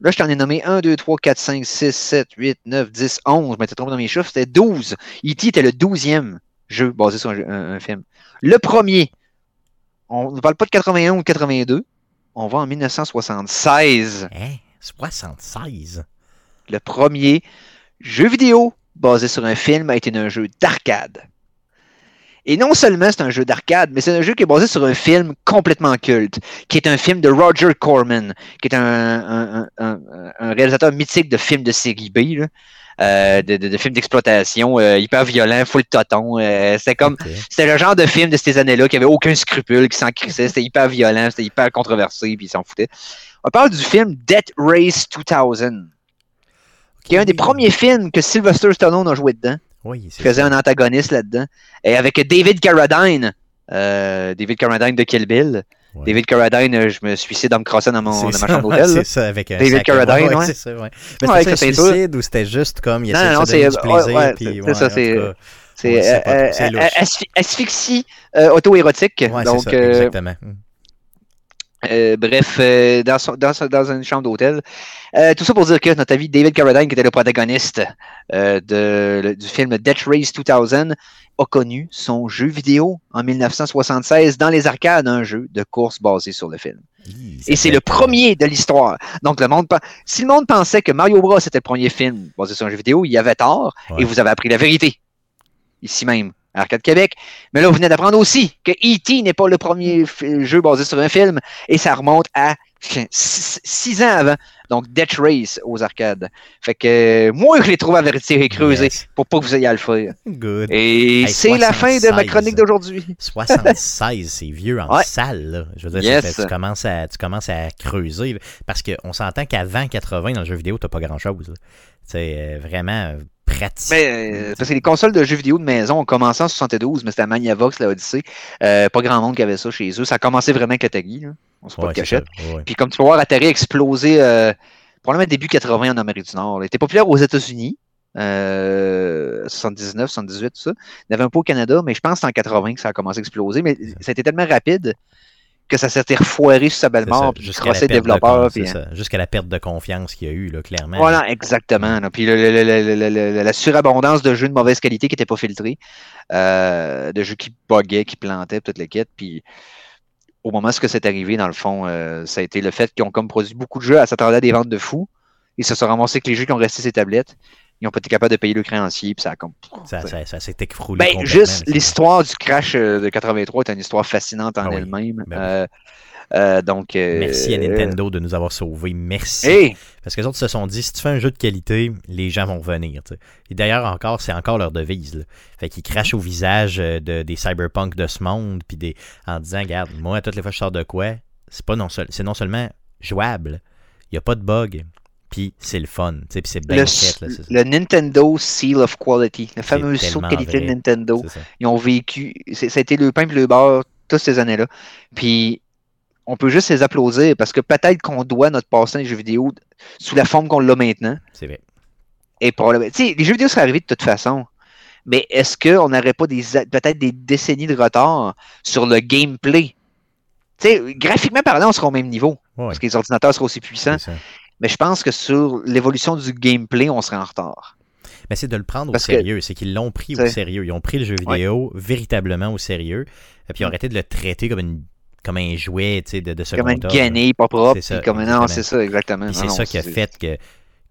Speaker 2: là, je t'en ai nommé 1, 2, 3, 4, 5, 6, 7, 8, 9, 10, 11. Je m'étais trompé dans mes chiffres. C'était 12. E.T. était le 12e jeu basé sur un, film. Le premier, on ne parle pas de 81 ou de 82. On va en 1976.
Speaker 1: Hein? 76?
Speaker 2: Le premier jeu vidéo basé sur un film a été un jeu d'arcade. Et non seulement c'est un jeu d'arcade, mais c'est un jeu qui est basé sur un film complètement culte, qui est un film de Roger Corman, qui est un, réalisateur mythique de films de série B, euh, de, films d'exploitation euh, hyper violent, full toton. Euh, c'était comme, c'était le genre de film de ces années-là qui avait aucun scrupule, qui s'en crissait, c'était hyper violent, c'était hyper controversé, puis il s'en foutait. On parle du film Death Race 2000 qui est un des premiers films que Sylvester Stallone a joué dedans.
Speaker 1: Oui, il
Speaker 2: faisait un antagoniste là-dedans. Et avec David Carradine. Euh, David Carradine de Kill Bill. David Carradine, euh, je me suicide en me crossant dans, mon, dans ma chambre d'hôtel.
Speaker 1: c'est ça, avec un
Speaker 2: David Carradine, ouais.
Speaker 1: C'est ça, ouais. Mais ouais, c'était un suicide ou c'était juste comme il essaie de donner du plaisir. puis,
Speaker 2: c'est ça, c'est... C'est euh, asphyxie auto-érotique.
Speaker 1: Ouais, donc, ça, exactement.
Speaker 2: Euh, bref, euh, dans, dans, dans, une chambre d'hôtel. Euh, tout ça pour dire que notre ami David Carradine, qui était le protagoniste de, du film Death Race 2000, a connu son jeu vidéo en 1976 dans les arcades, un jeu de course basé sur le film. Et c'est le premier de l'histoire. Donc, le monde, si le monde pensait que Mario Bros était le premier film basé sur un jeu vidéo, il y avait tort et vous avez appris la vérité. Ici même. Arcade Québec. Mais là, vous venez d'apprendre aussi que E.T. n'est pas le premier jeu basé sur un film et ça remonte à six ans avant. Donc, Death Race aux arcades. Fait que moi, je l'ai trouvé à vérité et creusé pour pas que vous ayez à le faire.
Speaker 1: Good.
Speaker 2: Et c'est la fin de ma chronique d'aujourd'hui.
Speaker 1: 76, c'est vieux en salle. Là. Je veux dire, tu, commences à, tu commences à creuser. Parce qu'on s'entend qu'avant 80, dans le jeu vidéo, t'as pas grand-chose. C'est euh, vraiment pratique.
Speaker 2: Mais, euh, parce que les consoles de jeux vidéo de maison ont commencé en 72, mais c'était à Magnavox, la Odyssey. Euh, pas grand monde qui avait ça chez eux. Ça a commencé vraiment avec Atari. Là. On se pas de cachette. Puis comme tu peux voir, Atari a explosé euh, probablement début 80 en Amérique du Nord. Il était populaire aux États-Unis. 79, 78, tout ça. Il y avait un peu au Canada, mais je pense que c'est en 80 que ça a commencé à exploser. Mais ça a été tellement rapide que ça s'était refoiré sur sa belle mort, puis
Speaker 1: crossé développeur. Hein. Jusqu'à la perte de confiance qu'il y a eu, là, clairement.
Speaker 2: Voilà, exactement. Puis la surabondance de jeux de mauvaise qualité qui n'étaient pas filtrés, euh, de jeux qui buguaient, qui plantaient, toutes les quêtes. Puis au moment où c'est arrivé, dans le fond, euh, ça a été le fait qu'ils ont comme produit beaucoup de jeux à s'attendre à des ventes de fous. Ils se sont ramassés que les jeux qui ont resté ces tablettes ils n'ont pas été capables de payer le créancier, puis ça a comme.
Speaker 1: Ça, ça, s'est écroulé.
Speaker 2: Ben, juste l'histoire du crash euh, de 83 est une histoire fascinante en ah elle-même. Ben euh, Euh, donc, euh,
Speaker 1: Merci à Nintendo de nous avoir sauvés. Merci.
Speaker 2: Hey,
Speaker 1: Parce que les autres se sont dit, si tu fais un jeu de qualité, les gens vont sais. Et d'ailleurs, encore, c'est encore leur devise. Là. Fait qu'ils crachent au visage de, des cyberpunk de ce monde, puis des, en disant, regarde, moi, toutes les fois que je sors de quoi, c'est pas non, seul, c'est non seulement jouable, il n'y a pas de bug, puis c'est le fun, tu sais, puis c'est bien
Speaker 2: le,
Speaker 1: fait. là, c'est ça.
Speaker 2: le Nintendo Seal of Quality, le fameux saut de qualité
Speaker 1: vrai.
Speaker 2: de Nintendo. Ils ont vécu, ça a été le pain et le beurre toutes ces années-là. Puis, on peut juste les applaudir parce que peut-être qu'on doit notre passé les jeux vidéo sous la forme qu'on l'a maintenant.
Speaker 1: C'est vrai.
Speaker 2: Et probablement, tu sais, les jeux vidéo seraient arrivés de toute façon. Mais est-ce qu'on n'aurait pas des peut-être des décennies de retard sur le gameplay? Tu sais, graphiquement parlant, on sera au même niveau.
Speaker 1: Ouais,
Speaker 2: Parce que les ordinateurs seront aussi puissants. Mais je pense que sur l'évolution du gameplay, on serait en retard.
Speaker 1: Mais c'est de le prendre
Speaker 2: Parce
Speaker 1: au
Speaker 2: que-
Speaker 1: sérieux. C'est qu'ils l'ont pris au sérieux. Ils ont pris le jeu vidéo véritablement au sérieux. Et puis ils ont arrêté de le traiter comme, une, comme un jouet de, de
Speaker 2: Comme
Speaker 1: second
Speaker 2: un
Speaker 1: ordre.
Speaker 2: guenille pas propre.
Speaker 1: C'est ça,
Speaker 2: comme, non,
Speaker 1: exactement.
Speaker 2: c'est ça, exactement.
Speaker 1: C'est qui a fait que,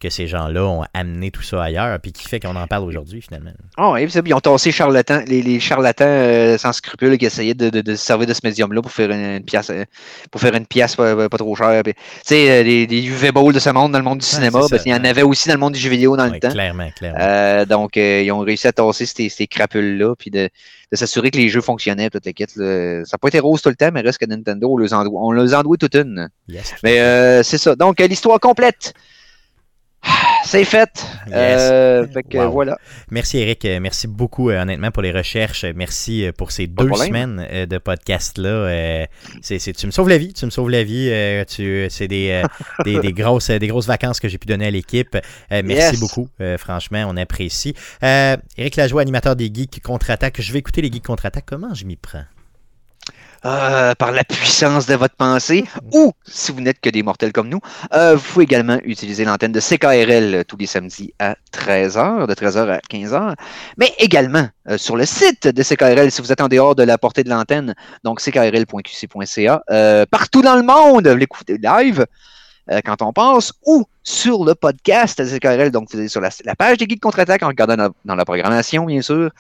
Speaker 1: que ces gens-là ont amené tout ça ailleurs, puis qui fait qu'on en parle aujourd'hui finalement.
Speaker 2: Ah oui, c'est- ils ont tassé charlatans, les, les charlatans euh, sans scrupules qui essayaient de, de- de se servir de ce médium-là pour faire une, une pièce euh, pour faire une pièce pas, pas trop chère. Tu sais, euh, les, les UV Balls de ce monde dans le monde du cinéma,
Speaker 1: c'est
Speaker 2: parce qu'il y en avait aussi dans le monde du jeu vidéo dans le temps.
Speaker 1: clairement, clairement.
Speaker 2: Euh, donc, euh, ils ont réussi à tasser ces, ces crapules-là, puis de, de s'assurer que les jeux fonctionnaient, toute l'équipe. Ça n'a pas été rose tout le temps, mais reste que Nintendo, on les doit toute une.
Speaker 1: Yes.
Speaker 2: Mais euh, c'est ça. Donc, l'histoire complète. C'est fait.
Speaker 1: Yes.
Speaker 2: Euh, fait que
Speaker 1: Wow.
Speaker 2: voilà.
Speaker 1: Merci Eric, Euh, merci beaucoup euh, honnêtement pour les recherches. Euh, Merci euh, pour ces
Speaker 2: Pas
Speaker 1: deux
Speaker 2: problème.
Speaker 1: semaines euh, de podcast-là. Euh, c'est, tu me sauves la vie, tu me sauves la vie. Euh, tu, c'est des, euh, des, des grosses, euh, des grosses vacances que j'ai pu donner à l'équipe. Euh, merci
Speaker 2: Yes.
Speaker 1: beaucoup, euh, franchement, on apprécie. Euh, Eric Lajoie, animateur des Geeks Contre-Attaque. Je vais écouter les Geeks Contre-Attaque. Comment je m'y prends?
Speaker 2: Euh, par la puissance de votre pensée, ou si vous n'êtes que des mortels comme nous, euh, vous pouvez également utiliser l'antenne de CKRL euh, tous les samedis à 13h, de 13h à 15h, mais également sur le site de CKRL si vous êtes en dehors de la portée de l'antenne, donc ckrl.qc.ca, partout dans le monde, vous l'écoutez live euh, quand on passe, ou sur le podcast CKRL, donc vous allez sur la, la page des Guides Contre-Attaque en regardant dans, dans la programmation, bien sûr,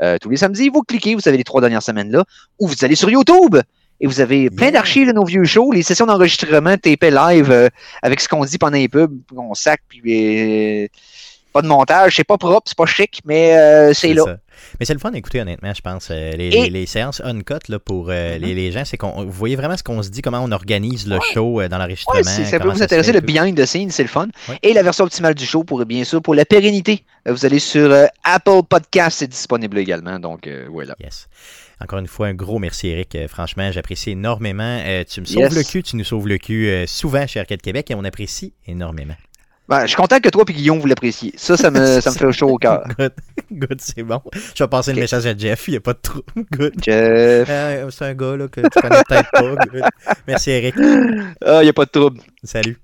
Speaker 2: euh, tous les samedis, vous cliquez, vous avez les trois dernières semaines là, ou vous allez sur YouTube et vous avez plein d'archives de nos vieux shows, les sessions d'enregistrement tapées live euh, avec ce qu'on dit pendant les pubs, on sac, puis euh, pas de montage, c'est pas propre, c'est pas chic, mais euh, c'est là.
Speaker 1: ça. Mais c'est le fun d'écouter, honnêtement, je pense. Euh, les, les- les séances uncut là, pour euh,
Speaker 2: Mhm.
Speaker 1: les, les gens, c'est qu'on vous voyez vraiment ce qu'on se dit, comment on organise le
Speaker 2: Ouais.
Speaker 1: show euh, dans l'enregistrement.
Speaker 2: Ouais, c'est- ça peut vous
Speaker 1: se
Speaker 2: intéresser, le behind the scenes, c'est le fun.
Speaker 1: Ouais.
Speaker 2: Et la version optimale du show, pour bien sûr, pour la pérennité, euh, vous allez sur euh, Apple Podcast, c'est disponible également, donc euh, voilà.
Speaker 1: Yes. Encore une fois, un gros merci, Eric. Euh, franchement, j'apprécie énormément. Euh, tu me sauves
Speaker 2: Yes.
Speaker 1: le cul, tu nous sauves le cul euh, souvent chez Arcade Québec et on apprécie énormément.
Speaker 2: Ben, je suis content que toi et Guillaume vous l'appréciez. Ça, ça me, ça me fait chaud au cœur.
Speaker 1: Good, Good, c'est bon. Je vais passer
Speaker 2: Ok.
Speaker 1: le message à Jeff, il n'y a pas de trou. Good.
Speaker 2: Jeff,
Speaker 1: Euh, c'est un gars là, que tu connais peut-être pas. Good. Merci, Eric.
Speaker 2: ah, il n'y a pas de trouble.
Speaker 1: Salut.